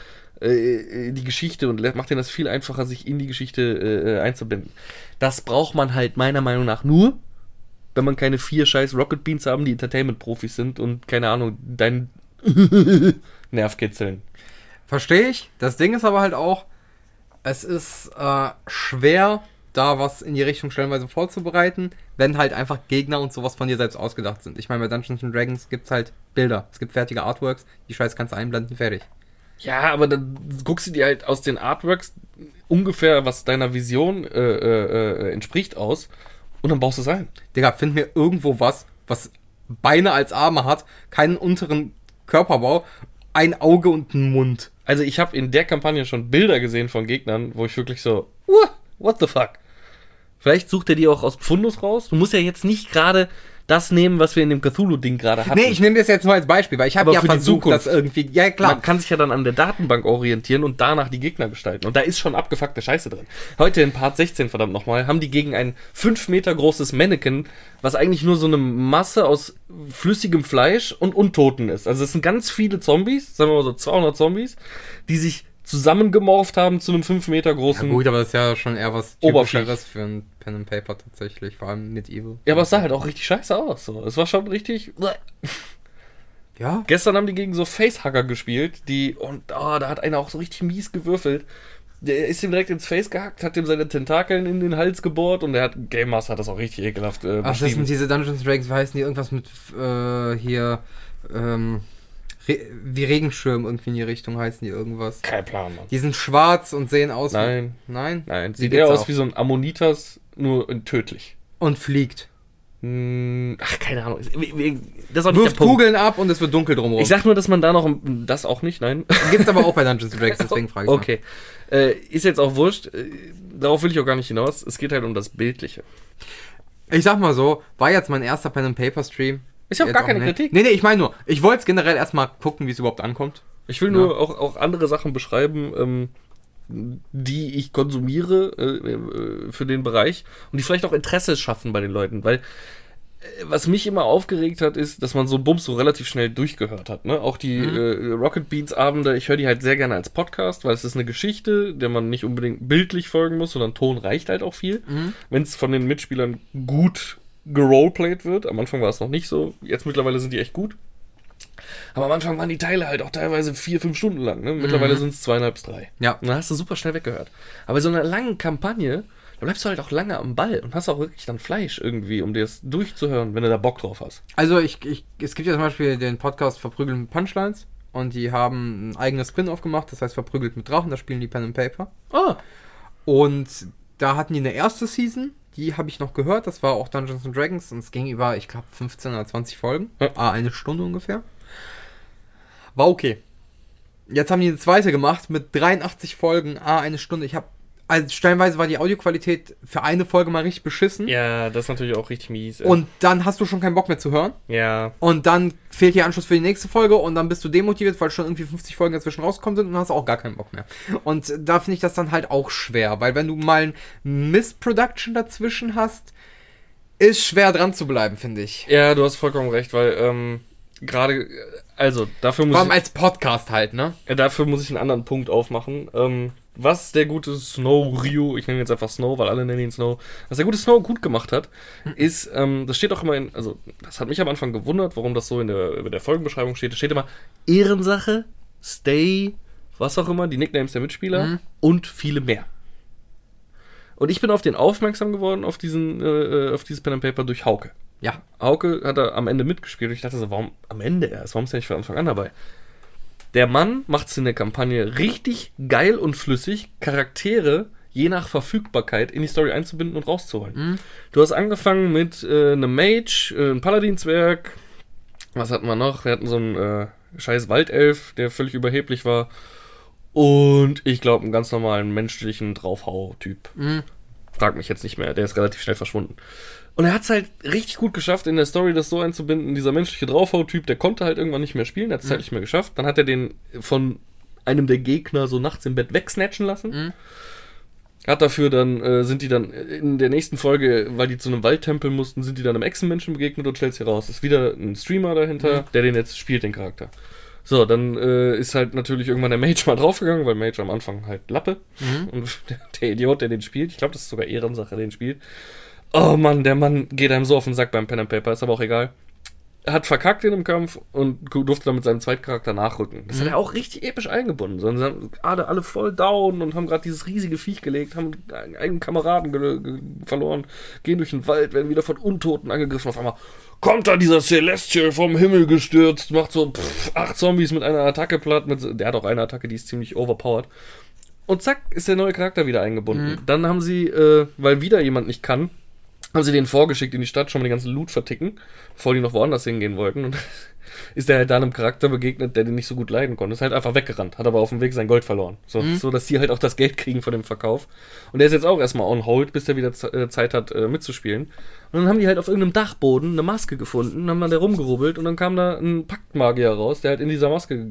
äh, die Geschichte und macht denen das viel einfacher, sich in die Geschichte äh, äh, einzubinden. Das braucht man halt meiner Meinung nach nur, wenn man keine vier scheiß Rocket Beans haben, die Entertainment-Profis sind und keine Ahnung, dein Nerv kitzeln. Verstehe ich. Das Ding ist aber halt auch, es ist äh, schwer, da was in die Richtung stellenweise vorzubereiten, wenn halt einfach Gegner und sowas von dir selbst ausgedacht sind. Ich meine, bei Dungeons Dragons gibt es halt Bilder, es gibt fertige Artworks, die Scheiß kannst du einblenden, fertig. Ja, aber dann guckst du dir halt aus den Artworks ungefähr, was deiner Vision äh, äh, äh, entspricht, aus und dann baust du es ein. Digga, find mir irgendwo was, was Beine als Arme hat, keinen unteren Körperbau, ein Auge und einen Mund. Also ich habe in der Kampagne schon Bilder gesehen von Gegnern, wo ich wirklich so, "What? what the fuck? Vielleicht sucht er die auch aus Pfundus raus. Du musst ja jetzt nicht gerade das nehmen, was wir in dem Cthulhu-Ding gerade hatten. Nee, ich nehme das jetzt nur als Beispiel, weil ich habe ja versucht, das irgendwie. Ja, klar. Man kann sich ja dann an der Datenbank orientieren und danach die Gegner gestalten. Und da ist schon abgefuckte Scheiße drin. Heute in Part 16, verdammt nochmal, haben die gegen ein 5 Meter großes Mannequin, was eigentlich nur so eine Masse aus flüssigem Fleisch und Untoten ist. Also es sind ganz viele Zombies, sagen wir mal so 200 Zombies, die sich zusammengemorpht haben zu einem 5 Meter Ja, großen... gut, aber das ist ja schon eher was typischeres für ein Pen and Paper tatsächlich, vor allem mit Evil. Ja, aber es sah halt auch richtig scheiße aus. So. Es war schon richtig... Ja, Gestern haben die gegen so Facehacker gespielt, die, und oh, da hat einer auch so richtig mies gewürfelt. Der ist ihm direkt ins Face gehackt, hat ihm seine Tentakeln in den Hals gebohrt und der hat, Game Master hat das auch richtig ekelhaft äh, Ach, das sind diese Dungeons Dragons, wie heißen die? Irgendwas mit äh, hier, ähm, Re wie Regenschirm irgendwie in die Richtung heißen die irgendwas. Kein Plan, Mann. Die sind schwarz und sehen aus Nein. wie. Nein? Nein, Wie sieht eher aus auch? wie so ein Ammonitas, nur tödlich. Und fliegt. Hm, Ach, keine Ahnung. Das Wirft. Kugeln ab und es wird dunkel drumherum. Ich sag nur, dass man da noch, das auch nicht, nein. Gibt's aber auch bei Dungeons Dragons, deswegen frage ich. Okay. Äh, ist jetzt auch wurscht. Äh, darauf will ich auch gar nicht hinaus. Es geht halt um das Bildliche. Ich sag mal so, war jetzt mein erster Pen and Paper Stream. Ist ja auch gar keine nicht. Kritik. Nee, nee, ich meine nur, ich wollte es generell erstmal gucken, wie es überhaupt ankommt. Ich will nur auch, auch andere Sachen beschreiben, ähm, die ich konsumiere äh, äh, für den Bereich und die vielleicht auch Interesse schaffen bei den Leuten, weil äh, was mich immer aufgeregt hat, ist, dass man so einen Bums so relativ schnell durchgehört hat. Ne? Auch die äh, Rocket Beats Abende, ich höre die halt sehr gerne als Podcast, weil es ist eine Geschichte, der man nicht unbedingt bildlich folgen muss, sondern Ton reicht halt auch viel. Wenn es von den Mitspielern gut geroleplayed wird, am Anfang war es noch nicht so, jetzt mittlerweile sind die echt gut. Aber am Anfang waren die Teile halt auch teilweise vier, fünf Stunden lang. Ne? Mittlerweile sind es zweieinhalb bis drei. Ja. Und dann hast du super schnell weggehört. Aber so einer langen Kampagne, da bleibst du halt auch lange am Ball und hast auch wirklich dann Fleisch irgendwie, um dir das durchzuhören, wenn du da Bock drauf hast. Also ich, ich, es gibt ja zum Beispiel den Podcast Verprügeln mit Punchlines und die haben ein eigenes Spin-off gemacht, das heißt Verprügelt mit Drachen, da spielen die Pen and Paper. Ah, Und da hatten die eine erste Season, die habe ich noch gehört, das war auch Dungeons and Dragons und es ging über, ich glaube, 15 oder 20 Folgen, ah, eine Stunde ungefähr. War okay. Jetzt haben die eine zweite gemacht mit 83 Folgen, ah, eine Stunde. Ich habe, also stellenweise war die Audioqualität für eine Folge mal richtig beschissen. ja, das ist natürlich auch richtig mies. ey. Und dann hast du schon keinen Bock mehr zu hören. ja, Und dann fehlt dir Anschluss für die nächste Folge und dann bist du demotiviert, weil schon irgendwie 50 Folgen dazwischen rausgekommen sind und hast auch gar keinen Bock mehr. Und da finde ich das dann halt auch schwer, weil wenn du mal ein Miss-Production dazwischen hast, ist schwer dran zu bleiben, finde ich. ja, du hast vollkommen recht, weil ähm, gerade, äh, also dafür muss Vor allem ich, als Podcast halt, ne? äh, dafür muss ich einen anderen Punkt aufmachen. Ähm, was der gute Snow Ryu, ich nenne ihn jetzt einfach Snow, weil alle nennen ihn Snow, was der gute Snow gut gemacht hat, ist, ähm, das steht auch immer in, also das hat mich am Anfang gewundert, warum das so in der, in der Folgenbeschreibung steht. Da steht immer Ehrensache, Stay, was auch immer, die Nicknames der Mitspieler Mhm. und viele mehr. Und ich bin auf den aufmerksam geworden, auf diesen, äh, auf dieses Pen and Paper durch Hauke. Ja. Hauke hat da am Ende mitgespielt und ich dachte so, warum am Ende erst? Warum ist er nicht von Anfang an dabei? Der Mann macht es in der Kampagne richtig geil und flüssig, Charaktere je nach Verfügbarkeit in die Story einzubinden und rauszuholen. Du hast angefangen mit äh, einem Mage, äh, einem Paladinswerk. Was hatten wir noch? Wir hatten so einen äh, scheiß Waldelf, der völlig überheblich war. Und ich glaube, einen ganz normalen menschlichen Draufhau-Typ. Frag mich jetzt nicht mehr, der ist relativ schnell verschwunden. Und er hat es halt richtig gut geschafft, in der Story das so einzubinden. Dieser menschliche Draufhau-Typ, der konnte halt irgendwann nicht mehr spielen, hat es halt nicht mehr geschafft. Dann hat er den von einem der Gegner so nachts im Bett wegsnatchen lassen. Hat dafür dann, äh, sind die dann in der nächsten Folge, weil die zu einem Waldtempel mussten, sind die dann einem Echsenmenschen begegnet und stellt sich raus, ist wieder ein Streamer dahinter, der den jetzt spielt, den Charakter. So, dann äh, ist halt natürlich irgendwann der Mage mal draufgegangen, weil Mage am Anfang halt Lappe. Und der, der Idiot, der den spielt, ich glaube, das ist sogar Ehrensache, den spielt. Oh Mann, der Mann geht einem so auf den Sack beim Pen and Paper, ist aber auch egal. Hat verkackt in dem Kampf und durfte dann mit seinem Zweitcharakter nachrücken. Das hat er auch richtig episch eingebunden. Sondern sie haben gerade alle voll down und haben gerade dieses riesige Viech gelegt, haben einen eigenen Kameraden verloren, gehen durch den Wald, werden wieder von Untoten angegriffen. Auf einmal kommt da dieser Celestial vom Himmel gestürzt, macht so pff, acht Zombies mit einer Attacke platt. Mit, der hat auch eine Attacke, die ist ziemlich overpowered. Und zack, ist der neue Charakter wieder eingebunden. Dann haben sie, äh, weil wieder jemand nicht kann, haben sie den vorgeschickt in die Stadt, schon mal den ganzen Loot verticken, bevor die noch woanders hingehen wollten. Und ist der halt da einem Charakter begegnet, der den nicht so gut leiden konnte. Ist halt einfach weggerannt, hat aber auf dem Weg sein Gold verloren. So, so dass die halt auch das Geld kriegen von dem Verkauf. Und der ist jetzt auch erstmal on hold, bis der wieder äh, Zeit hat, äh, mitzuspielen. Und dann haben die halt auf irgendeinem Dachboden eine Maske gefunden, dann haben wir da rumgerubbelt und dann kam da ein Paktmagier raus, der halt in dieser Maske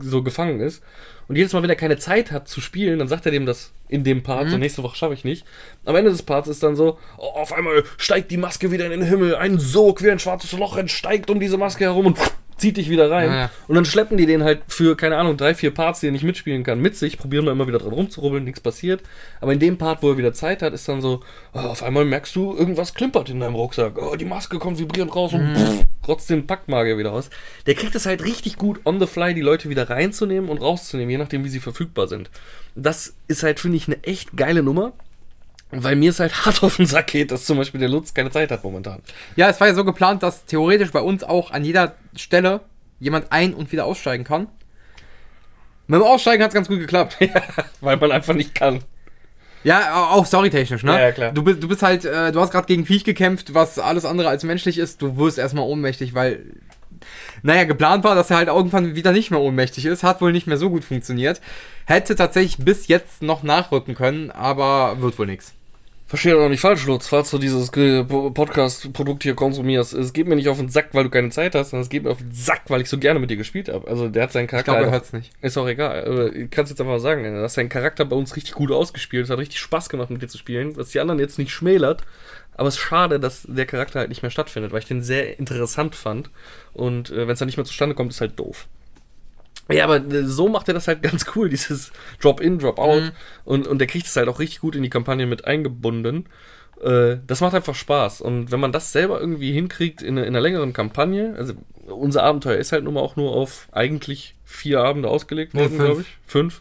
so gefangen ist. Und jedes Mal, wenn er keine Zeit hat zu spielen, dann sagt er dem das in dem Part, so nächste Woche schaffe ich nicht. Am Ende des Parts ist dann so, oh, auf einmal steigt die Maske wieder in den Himmel, ein Sog wie ein schwarzes Loch entsteigt um diese Maske herum und zieht dich wieder rein. Ja. Und dann schleppen die den halt für, keine Ahnung, drei, vier Parts, die er nicht mitspielen kann, mit sich, probieren wir immer wieder dran rumzurubbeln, nichts passiert. Aber in dem Part, wo er wieder Zeit hat, ist dann so, oh, auf einmal merkst du, irgendwas klimpert in deinem Rucksack. Oh, die Maske kommt vibrierend raus und pff, rotzt den Packmagier wieder raus. Der kriegt es halt richtig gut, on the fly die Leute wieder reinzunehmen und rauszunehmen, je nachdem, wie sie verfügbar sind. Das ist halt, finde ich, eine echt geile Nummer. Weil mir es halt hart auf den Sack geht, dass zum Beispiel der Lutz keine Zeit hat momentan. Ja, es war ja so geplant, dass theoretisch bei uns auch an jeder Stelle jemand ein- und wieder aussteigen kann. Mit dem Aussteigen hat es ganz gut geklappt. Weil man einfach nicht kann. Ja, au- auch storytechnisch, ne? Ja, ja, klar. Du bist, du bist halt, äh, du hast gerade gegen Viech gekämpft, was alles andere als menschlich ist. Du wirst erstmal ohnmächtig, weil, naja, geplant war, dass er halt irgendwann wieder nicht mehr ohnmächtig ist. Hat wohl nicht mehr so gut funktioniert. Hätte tatsächlich bis jetzt noch nachrücken können, aber wird wohl nichts. Verstehe doch nicht falsch, Lutz, falls du dieses Podcast-Produkt hier konsumierst. Es geht mir nicht auf den Sack, weil du keine Zeit hast, sondern es geht mir auf den Sack, weil ich so gerne mit dir gespielt habe. Also der hat seinen Ich Charakter. glaube, er hört's nicht. Ist auch egal. Ich kann es jetzt einfach mal sagen. Du hast deinen Charakter bei uns richtig gut ausgespielt. Es hat richtig Spaß gemacht, mit dir zu spielen. Was die anderen jetzt nicht schmälert. Aber es ist schade, dass der Charakter halt nicht mehr stattfindet, weil ich den sehr interessant fand. Und äh, wenn es dann nicht mehr zustande kommt, ist halt doof. Ja, aber äh, so macht er das halt ganz cool, dieses Drop-in, Drop-out. Und, und der kriegt es halt auch richtig gut in die Kampagne mit eingebunden. Äh, das macht einfach Spaß. Und wenn man das selber irgendwie hinkriegt in, einer- in einer längeren Kampagne, also unser Abenteuer ist halt nun mal auch nur auf eigentlich vier Abende ausgelegt worden, fünf. glaube ich. Fünf.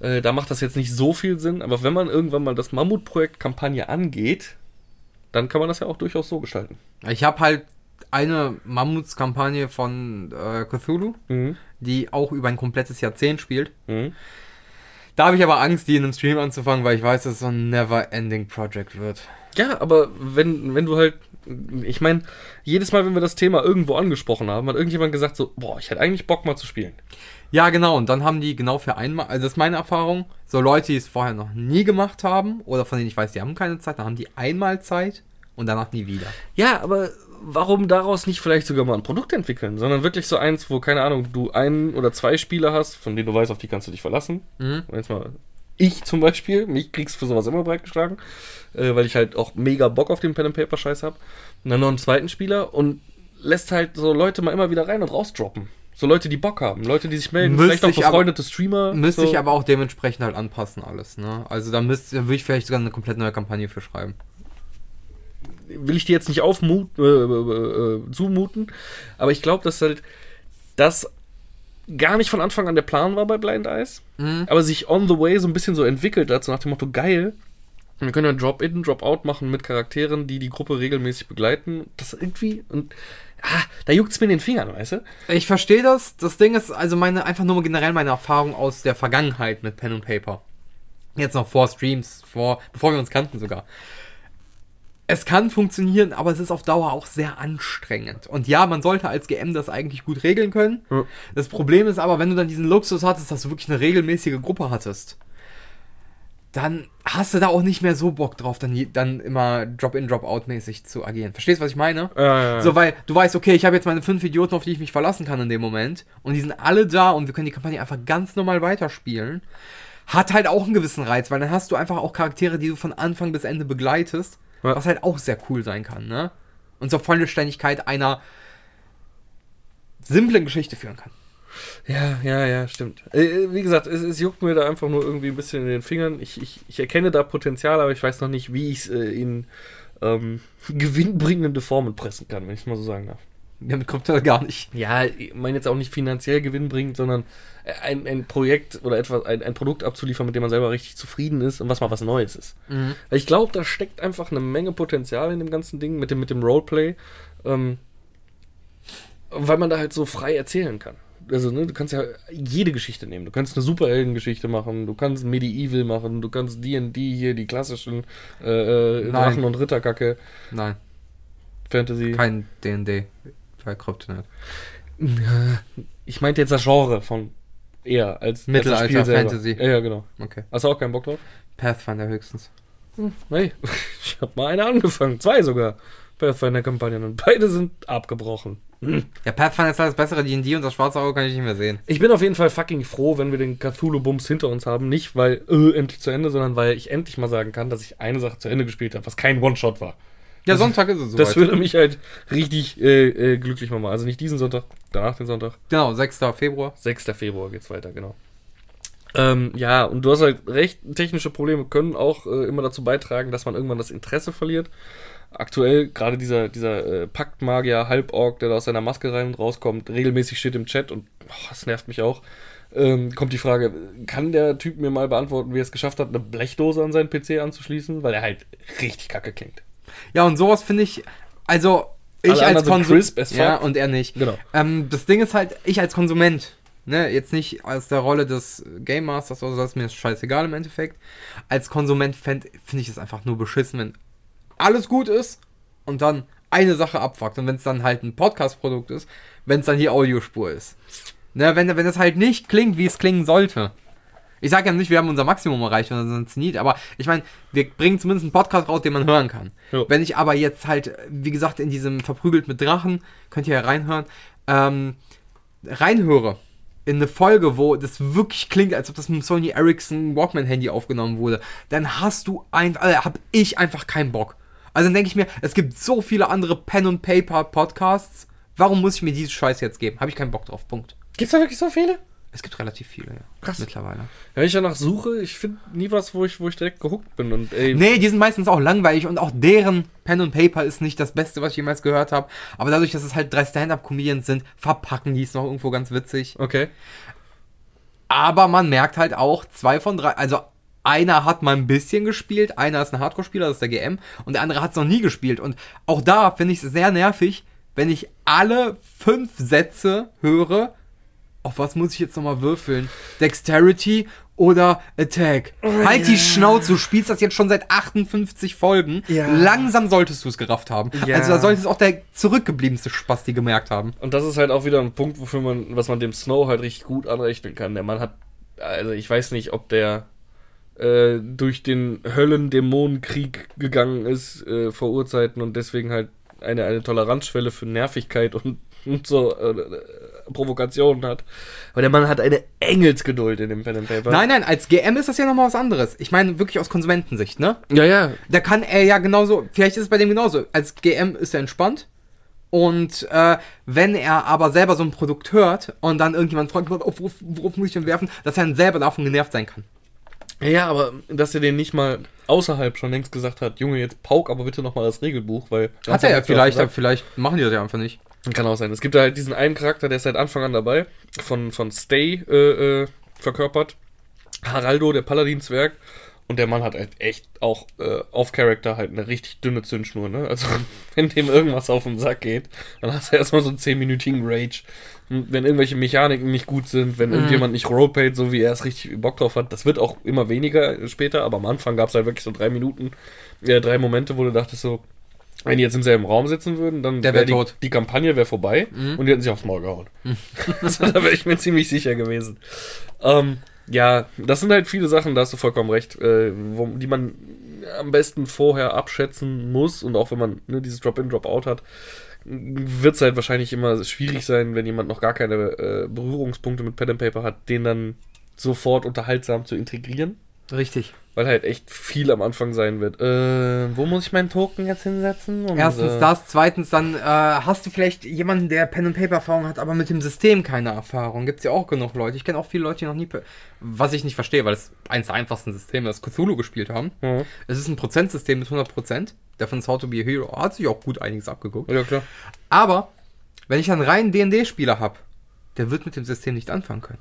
Äh, da macht das jetzt nicht so viel Sinn, aber wenn man irgendwann mal das Mammutprojekt Kampagne angeht, dann kann man das ja auch durchaus so gestalten. Ich habe halt eine Mammutskampagne von äh, Cthulhu, Mhm. Die auch über ein komplettes Jahrzehnt spielt. Mhm. Da habe ich aber Angst, die in einem Stream anzufangen, weil ich weiß, dass es so ein never-ending Project wird. Ja, aber wenn, wenn du halt, ich meine, jedes Mal, wenn wir das Thema irgendwo angesprochen haben, hat irgendjemand gesagt so, boah, ich hätte eigentlich Bock mal zu spielen. Ja, genau. Und dann haben die genau für einmal, also das ist meine Erfahrung, so Leute, die es vorher noch nie gemacht haben oder von denen ich weiß, die haben keine Zeit, dann haben die einmal Zeit und danach nie wieder. Ja, aber warum daraus nicht vielleicht sogar mal ein Produkt entwickeln, sondern wirklich so eins, wo, keine Ahnung, du ein oder zwei Spieler hast, von denen du weißt, auf die kannst du dich verlassen. Mhm. Und jetzt mal, ich zum Beispiel, mich kriegst du für sowas immer breitgeschlagen, äh, weil ich halt auch mega Bock auf den Pen-and-Paper-Scheiß habe. Und dann noch einen zweiten Spieler und lässt halt so Leute mal immer wieder rein und rausdroppen. So Leute, die Bock haben, Leute, die sich melden, Müsste vielleicht auch ich aber- befreundete Streamer. Müsste so. ich aber auch dementsprechend halt anpassen alles, ne? Also da müsste, da würde ich vielleicht sogar eine komplett neue Kampagne für schreiben. Will ich dir jetzt nicht aufmut, äh, äh, äh, zumuten, aber ich glaube, dass halt das gar nicht von Anfang an der Plan war bei Blind Eyes, aber sich on the way so ein bisschen so entwickelt hat, so nach dem Motto, geil, wir können ja Drop-In, Drop-Out machen mit Charakteren, die die Gruppe regelmäßig begleiten. Das irgendwie, und ah, da juckt's mir in den Fingern, weißt du? Ich verstehe das. Das Ding ist also meine einfach nur generell meine Erfahrung aus der Vergangenheit mit Pen und Paper. Jetzt noch vor Streams, vor bevor wir uns kannten sogar. Es kann funktionieren, aber es ist auf Dauer auch sehr anstrengend. Und ja, man sollte als GM das eigentlich gut regeln können. Ja. Das Problem ist aber, wenn du dann diesen Luxus hattest, dass du wirklich eine regelmäßige Gruppe hattest, dann hast du da auch nicht mehr so Bock drauf, dann, dann immer Drop-in, Drop-out-mäßig zu agieren. Verstehst du, was ich meine? Ja, So, weil du weißt, okay, ich habe jetzt meine fünf Idioten, auf die ich mich verlassen kann in dem Moment. Und die sind alle da und wir können die Kampagne einfach ganz normal weiterspielen. Hat halt auch einen gewissen Reiz, weil dann hast du einfach auch Charaktere, die du von Anfang bis Ende begleitest. Ja. Was halt auch sehr cool sein kann, ne? Und zur Vollständigkeit einer simplen Geschichte führen kann. Ja, ja, ja, stimmt. Äh, wie gesagt, es, es juckt mir da einfach nur irgendwie ein bisschen in den Fingern. Ich, ich, ich erkenne da Potenzial, aber ich weiß noch nicht, wie ich es äh, in ähm, gewinnbringende Formen pressen kann, wenn ich es mal so sagen darf. Damit kommt er gar nicht. Ja, ich meine jetzt auch nicht finanziell gewinnbringend, sondern ein, ein Projekt oder etwas, ein, ein Produkt abzuliefern, mit dem man selber richtig zufrieden ist und was mal was Neues ist. Mhm. Ich glaube, da steckt einfach eine Menge Potenzial in dem ganzen Ding mit dem, mit dem Roleplay, ähm, weil man da halt so frei erzählen kann. Also, ne, du kannst ja jede Geschichte nehmen. Du kannst eine Superheldengeschichte machen, du kannst Medieval machen, du kannst D&D hier, die klassischen äh, äh. Drachen- und Ritterkacke, Nein, Fantasy. kein D&D. Bei Kryptonite. Ich meinte jetzt das Genre von eher als Mittelalter, als. Fantasy. Ja, ja, genau. Okay. Hast du auch keinen Bock drauf? Pathfinder höchstens. Nee, ich habe mal eine angefangen, zwei sogar. Pathfinder-Kampagnen und beide sind abgebrochen. Hm. Ja, Pathfinder ist halt das bessere D&D und das schwarze Auge kann ich nicht mehr sehen. Ich bin auf jeden Fall fucking froh, wenn wir den Cthulhu-Bums hinter uns haben. Nicht, weil äh, endlich zu Ende, sondern weil ich endlich mal sagen kann, dass ich eine Sache zu Ende gespielt habe, was kein One-Shot war. Ja, Sonntag ist es Das soweit. würde mich halt richtig äh, äh, glücklich machen. Also nicht diesen Sonntag, danach den Sonntag. Genau, 6. Februar. 6. Februar geht's weiter, genau. Ähm, ja, und du hast halt recht, technische Probleme können auch äh, immer dazu beitragen, dass man irgendwann das Interesse verliert. Aktuell, gerade dieser, dieser äh, Paktmagier, Halborg, der da aus seiner Maske rein und rauskommt, regelmäßig steht im Chat und oh, das nervt mich auch. Ähm, kommt die Frage, kann der Typ mir mal beantworten, wie er es geschafft hat, eine Blechdose an seinen PC anzuschließen? Weil er halt richtig kacke klingt. Ja, und sowas finde ich, also ich als Konsument. Ja, und er nicht. Genau. Ähm, das Ding ist halt, ich als Konsument, ne, jetzt nicht aus der Rolle des Game Masters oder so, das ist mir scheißegal im Endeffekt. Als Konsument finde find ich es einfach nur beschissen, wenn alles gut ist und dann eine Sache abfuckt. Und wenn es dann halt ein Podcast-Produkt ist, wenn es dann die Audiospur ist. Ne, wenn, wenn es halt nicht klingt, wie es klingen sollte. Ich sage ja nicht, wir haben unser Maximum erreicht sonst nie, aber ich meine, wir bringen zumindest einen Podcast raus, den man hören kann. Jo. Wenn ich aber jetzt halt, wie gesagt, in diesem Verprügelt mit Drachen, könnt ihr ja reinhören, ähm, reinhöre in eine Folge, wo das wirklich klingt, als ob das mit dem Sony Ericsson Walkman Handy aufgenommen wurde, dann hast du einfach, also hab ich einfach keinen Bock. Also dann denke ich mir, es gibt so viele andere Pen und Paper Podcasts. Warum muss ich mir diese Scheiß jetzt geben? Habe ich keinen Bock drauf. Punkt. Gibt's da wirklich so viele? Es gibt relativ viele, ja. Krass. Mittlerweile. Ja, wenn ich danach suche, ich finde nie was, wo ich, wo ich direkt gehuckt bin. Und ey, Nee, die sind meistens auch langweilig und auch deren Pen und Paper ist nicht das Beste, was ich jemals gehört habe. Aber dadurch, dass es halt drei Stand-Up-Comedians sind, verpacken die es noch irgendwo ganz witzig. okay. Aber man merkt halt auch, zwei von drei, also einer hat mal ein bisschen gespielt, einer ist ein Hardcore-Spieler, das ist der GM, und der andere hat es noch nie gespielt. Und auch da finde ich es sehr nervig, wenn ich alle fünf Sätze höre, auf was muss ich jetzt nochmal würfeln? Dexterity oder Attack? halt die Schnauze, du spielst das jetzt schon seit 58 Folgen. Ja. Langsam solltest du es gerafft haben. Ja. Also da sollte es auch der zurückgebliebenste Spasti gemerkt haben. Und das ist halt auch wieder ein Punkt, wofür man, was man dem Snow halt richtig gut anrechnen kann. Der Mann hat, also ich weiß nicht, ob der äh, durch den Höllendämonenkrieg gegangen ist äh, vor Urzeiten und deswegen halt eine, eine Toleranzschwelle für Nervigkeit und, und so äh, Provokationen hat. Aber der Mann hat eine Engelsgeduld in dem Pen and Paper. Nein, nein, als GM ist das ja nochmal was anderes. Ich meine wirklich aus Konsumentensicht, ne? Ja, ja. Da kann er ja genauso, vielleicht ist es bei dem genauso. Als GM ist er entspannt. Und äh, wenn er aber selber so ein Produkt hört und dann irgendjemand fragt, worauf, worauf, worauf muss ich denn werfen, dass er dann selber davon genervt sein kann. Ja, aber dass er den nicht mal außerhalb schon längst gesagt hat, Junge, jetzt pauk aber bitte nochmal das Regelbuch, weil... Hat er ja vielleicht, aber vielleicht machen die das ja einfach nicht. Kann auch sein. Es gibt da halt diesen einen Charakter, der ist seit Anfang an dabei, von, von Stay äh, äh, verkörpert. Haraldo, der Paladin-Zwerg. Und der Mann hat halt echt auch äh, auf Charakter halt eine richtig dünne Zündschnur, ne? Also, wenn dem irgendwas auf den Sack geht, dann hast du erstmal so einen 10-minütigen Rage. Und wenn irgendwelche Mechaniken nicht gut sind, wenn irgendjemand nicht roleplayt, so wie er es richtig Bock drauf hat, das wird auch immer weniger später, aber am Anfang gab es halt wirklich so drei Minuten, äh, drei Momente, wo du dachtest so, wenn die jetzt im selben Raum sitzen würden, dann Der wär die, tot. die Kampagne wäre vorbei und die hätten sich aufs Maul gehauen. also, da wäre ich mir ziemlich sicher gewesen. Ähm, ja, das sind halt viele Sachen, da hast du vollkommen recht, äh, wo, die man am besten vorher abschätzen muss und auch wenn man ne, dieses Drop-in, Drop-out hat, wird es halt wahrscheinlich immer schwierig sein, wenn jemand noch gar keine äh, Berührungspunkte mit Pen and Paper hat, den dann sofort unterhaltsam zu integrieren. Richtig. weil halt echt viel am Anfang sein wird. Äh, wo muss ich meinen Token jetzt hinsetzen? Und, Erstens äh, das, zweitens dann äh, hast du vielleicht jemanden, der Pen and Paper Erfahrung hat, aber mit dem System keine Erfahrung. Gibt's ja auch genug Leute. Ich kenne auch viele Leute, die noch nie, was ich nicht verstehe, weil es eins der einfachsten Systeme ist, Cthulhu gespielt haben. Mhm. Es ist ein Prozentsystem mit 100%. Davon ist How to be a Hero hat sich auch gut einiges abgeguckt. Ja, klar. Aber wenn ich einen reinen D&D-Spieler habe, der wird mit dem System nicht anfangen können.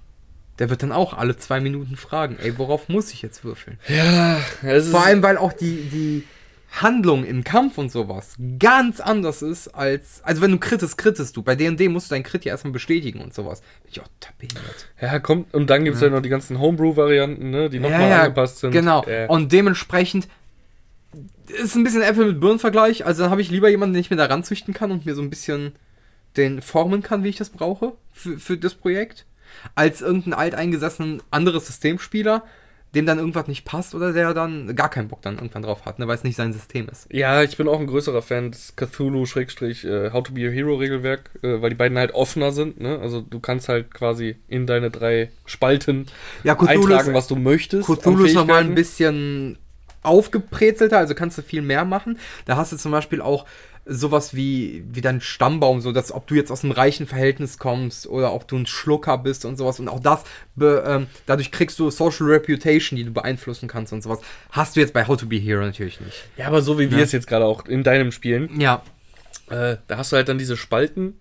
Der wird dann auch alle zwei Minuten fragen, ey, worauf muss ich jetzt würfeln? Ja, es Vor allem, weil auch die, die Handlung im Kampf und sowas ganz anders ist als. Also, wenn du krittest, krittest du. Bei DD musst du deinen Crit ja erstmal bestätigen und sowas. Bin ich auch ja, kommt, und dann gibt's ja. noch die ganzen Homebrew-Varianten, ne, die nochmal angepasst sind. Genau. Äh, Und dementsprechend ist ein bisschen Äpfel mit Birnen-Vergleich. Also, dann habe ich lieber jemanden, den ich mir da ranzüchten kann und mir so ein bisschen den formen kann, wie ich das brauche für, für das Projekt, als irgendeinen alteingesessenen anderes Systemspieler, dem dann irgendwas nicht passt oder der dann gar keinen Bock dann irgendwann drauf hat, ne, weil es nicht sein System ist. ja, ich bin auch ein größerer Fan des Cthulhu-How to be a Hero-Regelwerk, äh, weil die beiden halt offener sind, ne? Also du kannst halt quasi in deine drei Spalten Ja, eintragen, ist- was du möchtest. Cthulhu ist nochmal ein bisschen aufgeprezelter, also kannst du viel mehr machen. Da hast du zum Beispiel auch sowas wie, wie dein Stammbaum, so dass ob du jetzt aus einem reichen Verhältnis kommst oder ob du ein Schlucker bist und sowas. Und auch das, be, ähm, dadurch kriegst du Social Reputation, die du beeinflussen kannst und sowas. Hast du jetzt bei How to Be Hero natürlich nicht. Ja, aber so wie wir Ja. es jetzt gerade auch in deinem Spielen, Ja, äh, da hast du halt dann diese Spalten.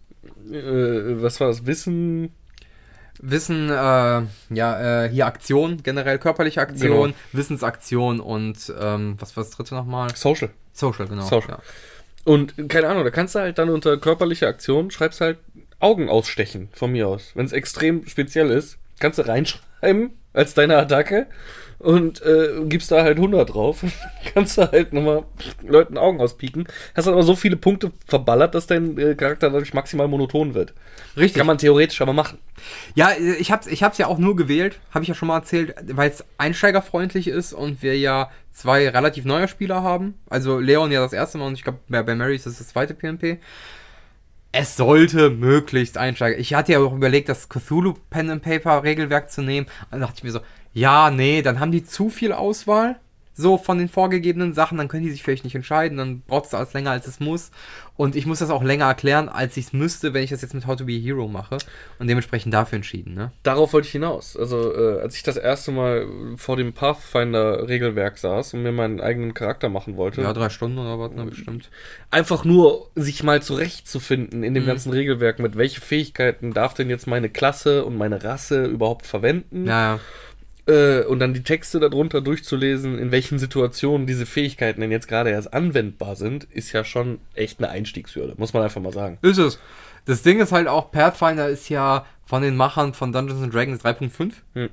Äh, was war das? Wissen, Wissen, äh, ja, äh, hier Aktion, generell körperliche Aktion, Genau. Wissensaktion und ähm, was war das dritte nochmal? Social. Social, genau. Social. Ja. Und keine Ahnung, da kannst du halt dann unter körperliche Aktion schreibst halt Augen ausstechen von mir aus. Wenn es extrem speziell ist, kannst du reinschreiben als deine Attacke und äh, gibst da halt 100 drauf. kannst du halt nochmal Leuten Augen auspieken. Hast aber so viele Punkte verballert, dass dein äh, Charakter dadurch maximal monoton wird. Richtig. Kann man theoretisch aber machen. Ja, ich hab's, ich hab's ja auch nur gewählt, habe ich ja schon mal erzählt, weil es einsteigerfreundlich ist und wir ja zwei relativ neue Spieler haben. Also Leon ja das erste Mal und ich glaube bei, bei Mary ist das das zweite PNP. Es sollte möglichst einsteigen. Ich hatte ja auch überlegt, das Cthulhu Pen and Paper Regelwerk zu nehmen. Dann dachte ich mir so, ja, nee, dann haben die zu viel Auswahl. So von den vorgegebenen Sachen, dann können die sich vielleicht nicht entscheiden, dann braucht es alles länger als es muss. Und ich muss das auch länger erklären, als ich es müsste, wenn ich das jetzt mit How to Be a Hero mache. Und dementsprechend dafür entschieden, ne? Darauf wollte ich hinaus. Also, äh, als ich das erste Mal vor dem Pathfinder-Regelwerk saß und mir meinen eigenen Charakter machen wollte, Ja, drei Stunden oder was, ne, bestimmt. einfach nur sich mal zurechtzufinden in dem Mhm. ganzen Regelwerk, mit welche Fähigkeiten darf denn jetzt meine Klasse und meine Rasse überhaupt verwenden Ja, ja. Äh, und dann die Texte darunter durchzulesen, in welchen Situationen diese Fähigkeiten denn jetzt gerade erst anwendbar sind, ist ja schon echt eine Einstiegshürde, muss man einfach mal sagen. Ist es. Das Ding ist halt auch, Pathfinder ist ja von den Machern von Dungeons and Dragons 3.5. Hm.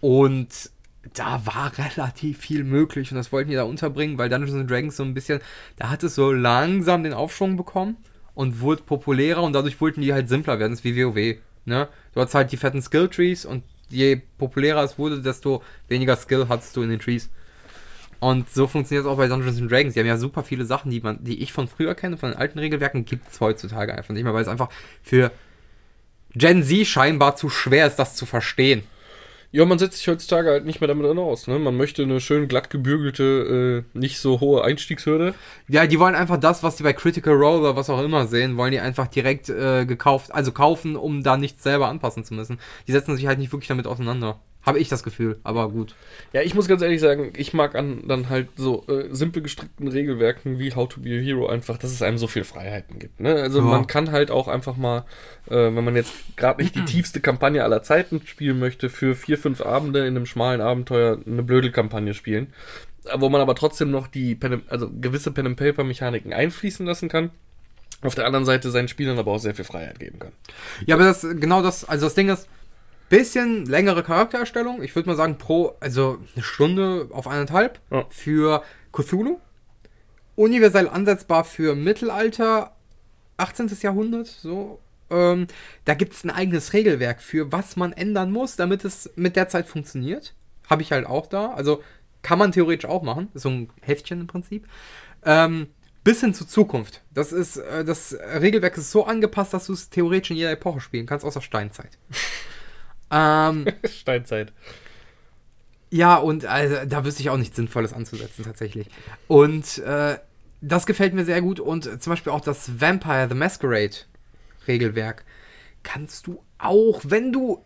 Und da war relativ viel möglich und das wollten die da unterbringen, weil Dungeons and Dragons so ein bisschen, da hat es so langsam den Aufschwung bekommen und wurde populärer und dadurch wollten die halt simpler werden. Das ist wie WoW. Ne? Du hast halt die fetten Skill Trees und je populärer es wurde, desto weniger Skill hattest du in den Trees. Und so funktioniert es auch bei Dungeons and Dragons. Die haben ja super viele Sachen, die man, die ich von früher kenne, von den alten Regelwerken, gibt es heutzutage einfach nicht mehr, weil es einfach für Gen Z scheinbar zu schwer ist, das zu verstehen. Ja, man setzt sich heutzutage halt nicht mehr damit aus. Ne? Man möchte eine schön glatt gebürgelte, äh, nicht so hohe Einstiegshürde. Ja, die wollen einfach das, was die bei Critical Role oder was auch immer sehen, wollen die einfach direkt äh, gekauft, also kaufen, um da nichts selber anpassen zu müssen. Die setzen sich halt nicht wirklich damit auseinander. Habe ich das Gefühl, aber gut. Ja, ich muss ganz ehrlich sagen, ich mag an dann halt so äh, simpel gestrickten Regelwerken wie How to Be a Hero einfach, dass es einem so viel Freiheiten gibt. Ne? Also Ja. man kann halt auch einfach mal, äh, wenn man jetzt gerade nicht die tiefste Kampagne aller Zeiten spielen möchte, für vier, fünf Abende in einem schmalen Abenteuer eine Blödelkampagne spielen, äh, wo man aber trotzdem noch die Pen also gewisse Pen and Paper Mechaniken einfließen lassen kann. Auf der anderen Seite seinen Spielern aber auch sehr viel Freiheit geben kann. Ja, aber das, genau das, also das Ding ist, bisschen längere Charaktererstellung. Ich würde mal sagen, pro, also eine Stunde auf eineinhalb Ja. für Cthulhu. Universell ansetzbar für Mittelalter, 18. Jahrhundert, so. Ähm, da gibt es ein eigenes Regelwerk für, was man ändern muss, damit es mit der Zeit funktioniert. Habe ich halt auch da. Also kann man theoretisch auch machen. So ein Heftchen im Prinzip. Ähm, bis hin zur Zukunft. Das ist, äh, das Regelwerk ist so angepasst, dass du es theoretisch in jeder Epoche spielen kannst, außer Steinzeit. ähm, Steinzeit. Ja, und also, da wüsste ich auch nichts Sinnvolles anzusetzen, tatsächlich. Und äh, das gefällt mir sehr gut. Und äh, zum Beispiel auch das Vampire the Masquerade Regelwerk kannst du auch, wenn du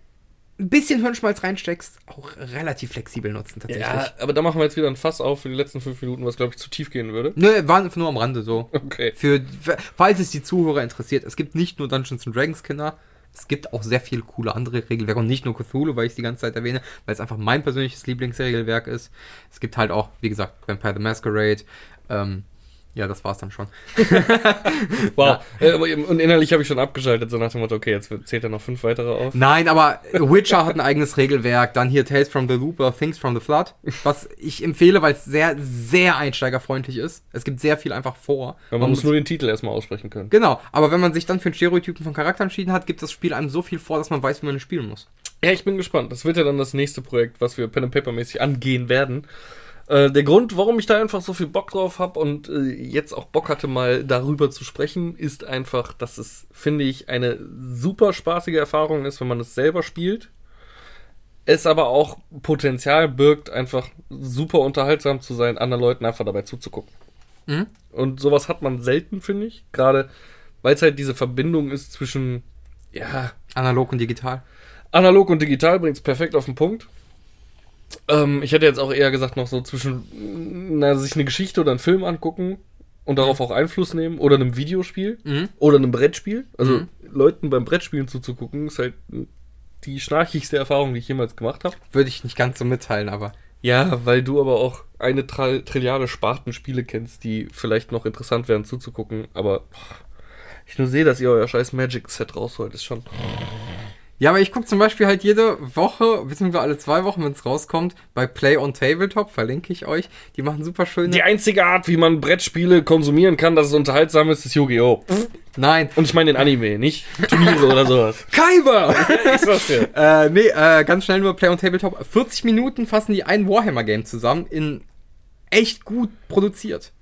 ein bisschen Hirnschmalz reinsteckst, auch relativ flexibel nutzen, tatsächlich. Ja, aber da machen wir jetzt wieder ein Fass auf für die letzten fünf Minuten, was, glaube ich, zu tief gehen würde. Nö, war nur am Rande so. Okay. Für, falls es die Zuhörer interessiert, es gibt nicht nur Dungeons and Dragons Kinder, es gibt auch sehr viele coole andere Regelwerke und nicht nur Cthulhu, weil ich es die ganze Zeit erwähne, weil es einfach mein persönliches Lieblingsregelwerk ist. Es gibt halt auch, wie gesagt, Vampire the Masquerade. Ähm, ja, das war's dann schon. Wow. Äh, aber eben- und innerlich habe ich schon abgeschaltet, so nach dem Motto, okay, jetzt zählt er noch fünf weitere auf. Nein, aber Witcher hat ein eigenes Regelwerk. Dann hier Tales from the Loop oder Things from the Flood, was ich empfehle, weil es sehr, sehr einsteigerfreundlich ist. Es gibt sehr viel einfach vor. Aber man muss nur den Titel erstmal aussprechen können. Genau, aber wenn man sich dann für einen Stereotypen von Charakter entschieden hat, gibt das Spiel einem so viel vor, dass man weiß, wie man es spielen muss. Ja, ich bin gespannt. Das wird ja dann das nächste Projekt, was wir Pen and Paper mäßig angehen werden. Äh, der Grund, warum ich da einfach so viel Bock drauf habe und äh, jetzt auch Bock hatte, mal darüber zu sprechen, ist einfach, dass es, finde ich, eine super spaßige Erfahrung ist, wenn man es selber spielt. Es aber auch Potenzial birgt, einfach super unterhaltsam zu sein, anderen Leuten einfach dabei zuzugucken. Mhm. Und sowas hat man selten, finde ich. Gerade weil es halt diese Verbindung ist zwischen, ja, Analog und digital. Analog und digital bringt es perfekt auf den Punkt. Ähm, ich hätte jetzt auch eher gesagt, noch so zwischen na, sich eine Geschichte oder einen Film angucken und darauf auch Einfluss nehmen oder einem Videospiel Mhm. oder einem Brettspiel. Also Mhm. Leuten beim Brettspielen zuzugucken, ist halt die schnarchigste Erfahrung, die ich jemals gemacht habe. Würde ich nicht ganz so mitteilen, aber. Ja, weil du aber auch eine Tra Trilliarde Spartenspiele kennst, die vielleicht noch interessant wären zuzugucken, aber ich nur sehe, dass ihr euer scheiß Magic-Set rausholt, ist schon. Ja, aber ich gucke zum Beispiel halt jede Woche, beziehungsweise alle zwei Wochen, wenn es rauskommt, bei Play on Tabletop, verlinke ich euch. Die machen super schöne. Die einzige Art, wie man Brettspiele konsumieren kann, dass es unterhaltsam ist, ist Yu-Gi-Oh! Nein. Und ich meine den Anime, nicht Turniere oder sowas. Kaiba! ist das hier? äh, nee, äh, ganz schnell nur Play on Tabletop. 40 Minuten fassen die ein Warhammer-Game zusammen in echt gut produziert.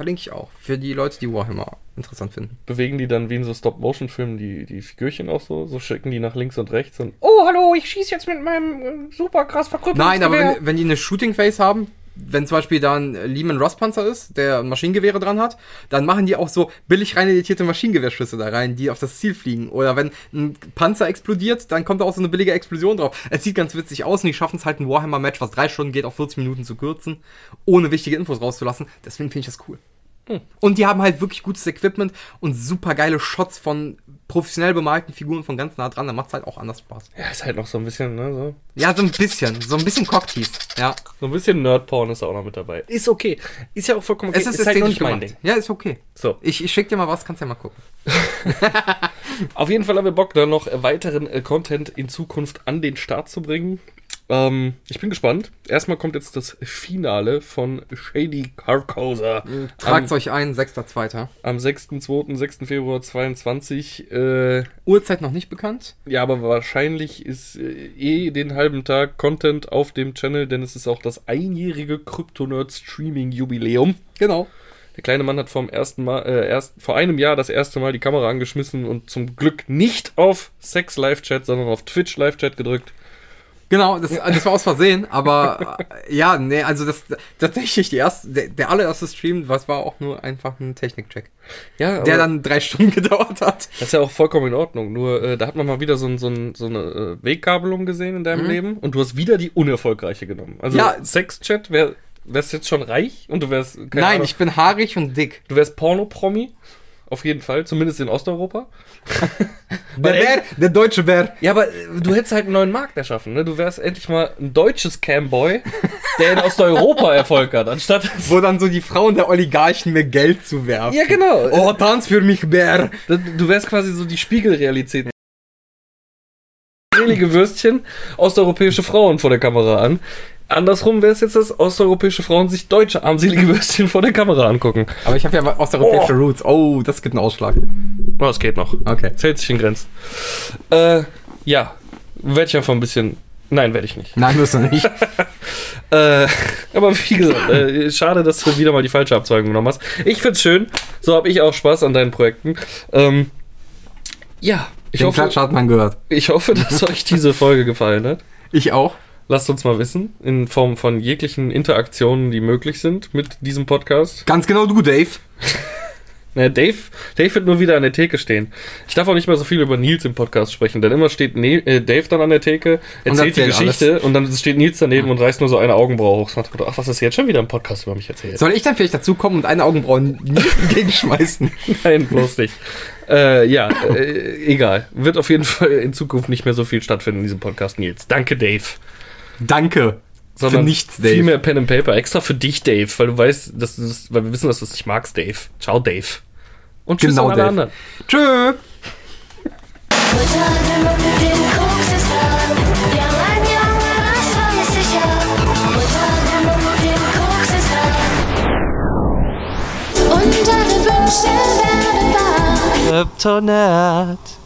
Verlinke ich auch. Für die Leute, die Warhammer interessant finden. Bewegen die dann wie in so Stop-Motion-Filmen die, die Figürchen auch so? So schicken die nach links und rechts und. Oh, hallo, ich schieße jetzt mit meinem äh, super krass verkrüppelten Nein, aber wenn, wenn die eine Shooting Face haben, wenn zum Beispiel da ein Lehman Ross Panzer ist, der Maschinengewehre dran hat, dann machen die auch so billig rein editierte Maschinengewehrschüsse da rein, die auf das Ziel fliegen. Oder wenn ein Panzer explodiert, dann kommt da auch so eine billige Explosion drauf. Es sieht ganz witzig aus und die schaffen es halt ein Warhammer-Match, was drei Stunden geht, auf 40 Minuten zu kürzen, ohne wichtige Infos rauszulassen. Deswegen finde ich das cool. Und die haben halt wirklich gutes Equipment und super geile Shots von professionell bemalten Figuren von ganz nah dran. Da macht es halt auch anders Spaß. Ja, ist halt noch so ein bisschen, ne, so. Ja, so ein bisschen. So ein bisschen Cocktease. Ja. So ein bisschen Nerdporn ist da auch noch mit dabei. Ist okay. Ist ja auch vollkommen okay. Es ist, halt noch ästhetisch nicht mein. Ding. Ja, ist okay. So. Ich, ich schick dir mal was, kannst ja mal gucken. Auf jeden Fall haben wir Bock, da noch weiteren äh, Content in Zukunft an den Start zu bringen. Ähm, ich bin gespannt. Erstmal kommt jetzt das Finale von Shady Carcosa. Tragt am, euch ein, 6.2. am 6.2., 6. Februar 22. Äh, Uhrzeit noch nicht bekannt. ja, aber wahrscheinlich ist äh, eh den halben Tag Content auf dem Channel, denn es ist auch das einjährige Cryptonerd-Streaming-Jubiläum. Genau. Der kleine Mann hat vom ersten Mal, äh, erst, vor einem Jahr das erste Mal die Kamera angeschmissen und zum Glück nicht auf Sex Live-Chat, sondern auf Twitch Live-Chat gedrückt. Genau, das, das war aus Versehen, aber ja, nee, also das tatsächlich die erste, der, der allererste Stream, was war auch nur einfach ein Technikcheck, Ja, der dann drei Stunden gedauert hat. das ist ja auch vollkommen in Ordnung. Nur äh, da hat man mal wieder so, ein, so, ein, so eine äh, Wegkabelung gesehen in deinem Leben und du hast wieder die unerfolgreiche genommen. Also Ja. Sex-Chat, wär, wärst jetzt schon reich und du wärst, Nein, Ahnung, ich bin haarig und dick. du wärst Porno-Promi. Auf jeden Fall, zumindest in Osteuropa. Der Bär, der deutsche Bär. Ja, aber äh, du hättest halt einen neuen Markt erschaffen, ne? Du wärst endlich mal ein deutsches Camboy, der in Osteuropa Erfolg hat, anstatt. Wo dann so die Frauen der Oligarchen mir Geld zu werfen. Ja, genau. Oh, tanz für mich, Bär. Du wärst quasi so die Spiegelrealität. Selige Würstchen, osteuropäische Frauen vor der Kamera an. Andersrum wäre es jetzt, dass osteuropäische Frauen sich deutsche armselige Würstchen vor der Kamera angucken. Aber ich habe ja osteuropäische Roots. Oh, das gibt einen Ausschlag. Oh, es geht noch. Okay. Es hält sich in Grenzen. Äh, ja. Werde ich einfach ein bisschen. Nein, werde ich nicht. Nein, wirst du nicht. Äh, aber wie gesagt, äh, schade, dass du wieder mal die falsche Abzweigung genommen hast. Ich find's schön. So habe ich auch Spaß an deinen Projekten. Ähm, ja, ich Den hoffe, Klatsch hat man gehört. ich hoffe, dass euch diese Folge gefallen hat. Ich auch. Lasst uns mal wissen, in Form von jeglichen Interaktionen, die möglich sind mit diesem Podcast. Ganz genau du, Dave. Naja, Dave, Dave wird nur wieder an der Theke stehen. Ich darf auch nicht mehr so viel über Nils im Podcast sprechen, denn immer steht ne äh, Dave dann an der Theke, erzählt die Geschichte und dann steht Nils daneben und reißt nur so eine Augenbraue hoch. So Ach, was ist jetzt schon wieder im Podcast über mich erzählt? Soll ich dann vielleicht dazukommen und eine Augenbraue gegenschmeißen? Nein, bloß nicht. Äh, ja, äh, egal. Wird auf jeden Fall in Zukunft nicht mehr so viel stattfinden in diesem Podcast, Nils. Danke, Dave. Danke. Sondern für nichts, Viel Dave. mehr Pen and Paper. Extra für dich, Dave, weil du weißt, dass du das, weil wir wissen, dass du es nicht magst, Dave. Ciao, Dave. Und tschüss Genau, an alle Dave. anderen. Tschö. Butter immer mit dem Koks ist dran. Ja, mein Junge, das weiß ich ja. Butter immer mit dem Koks ist dran. Und alle Wünsche werden wahr. Kryptonat.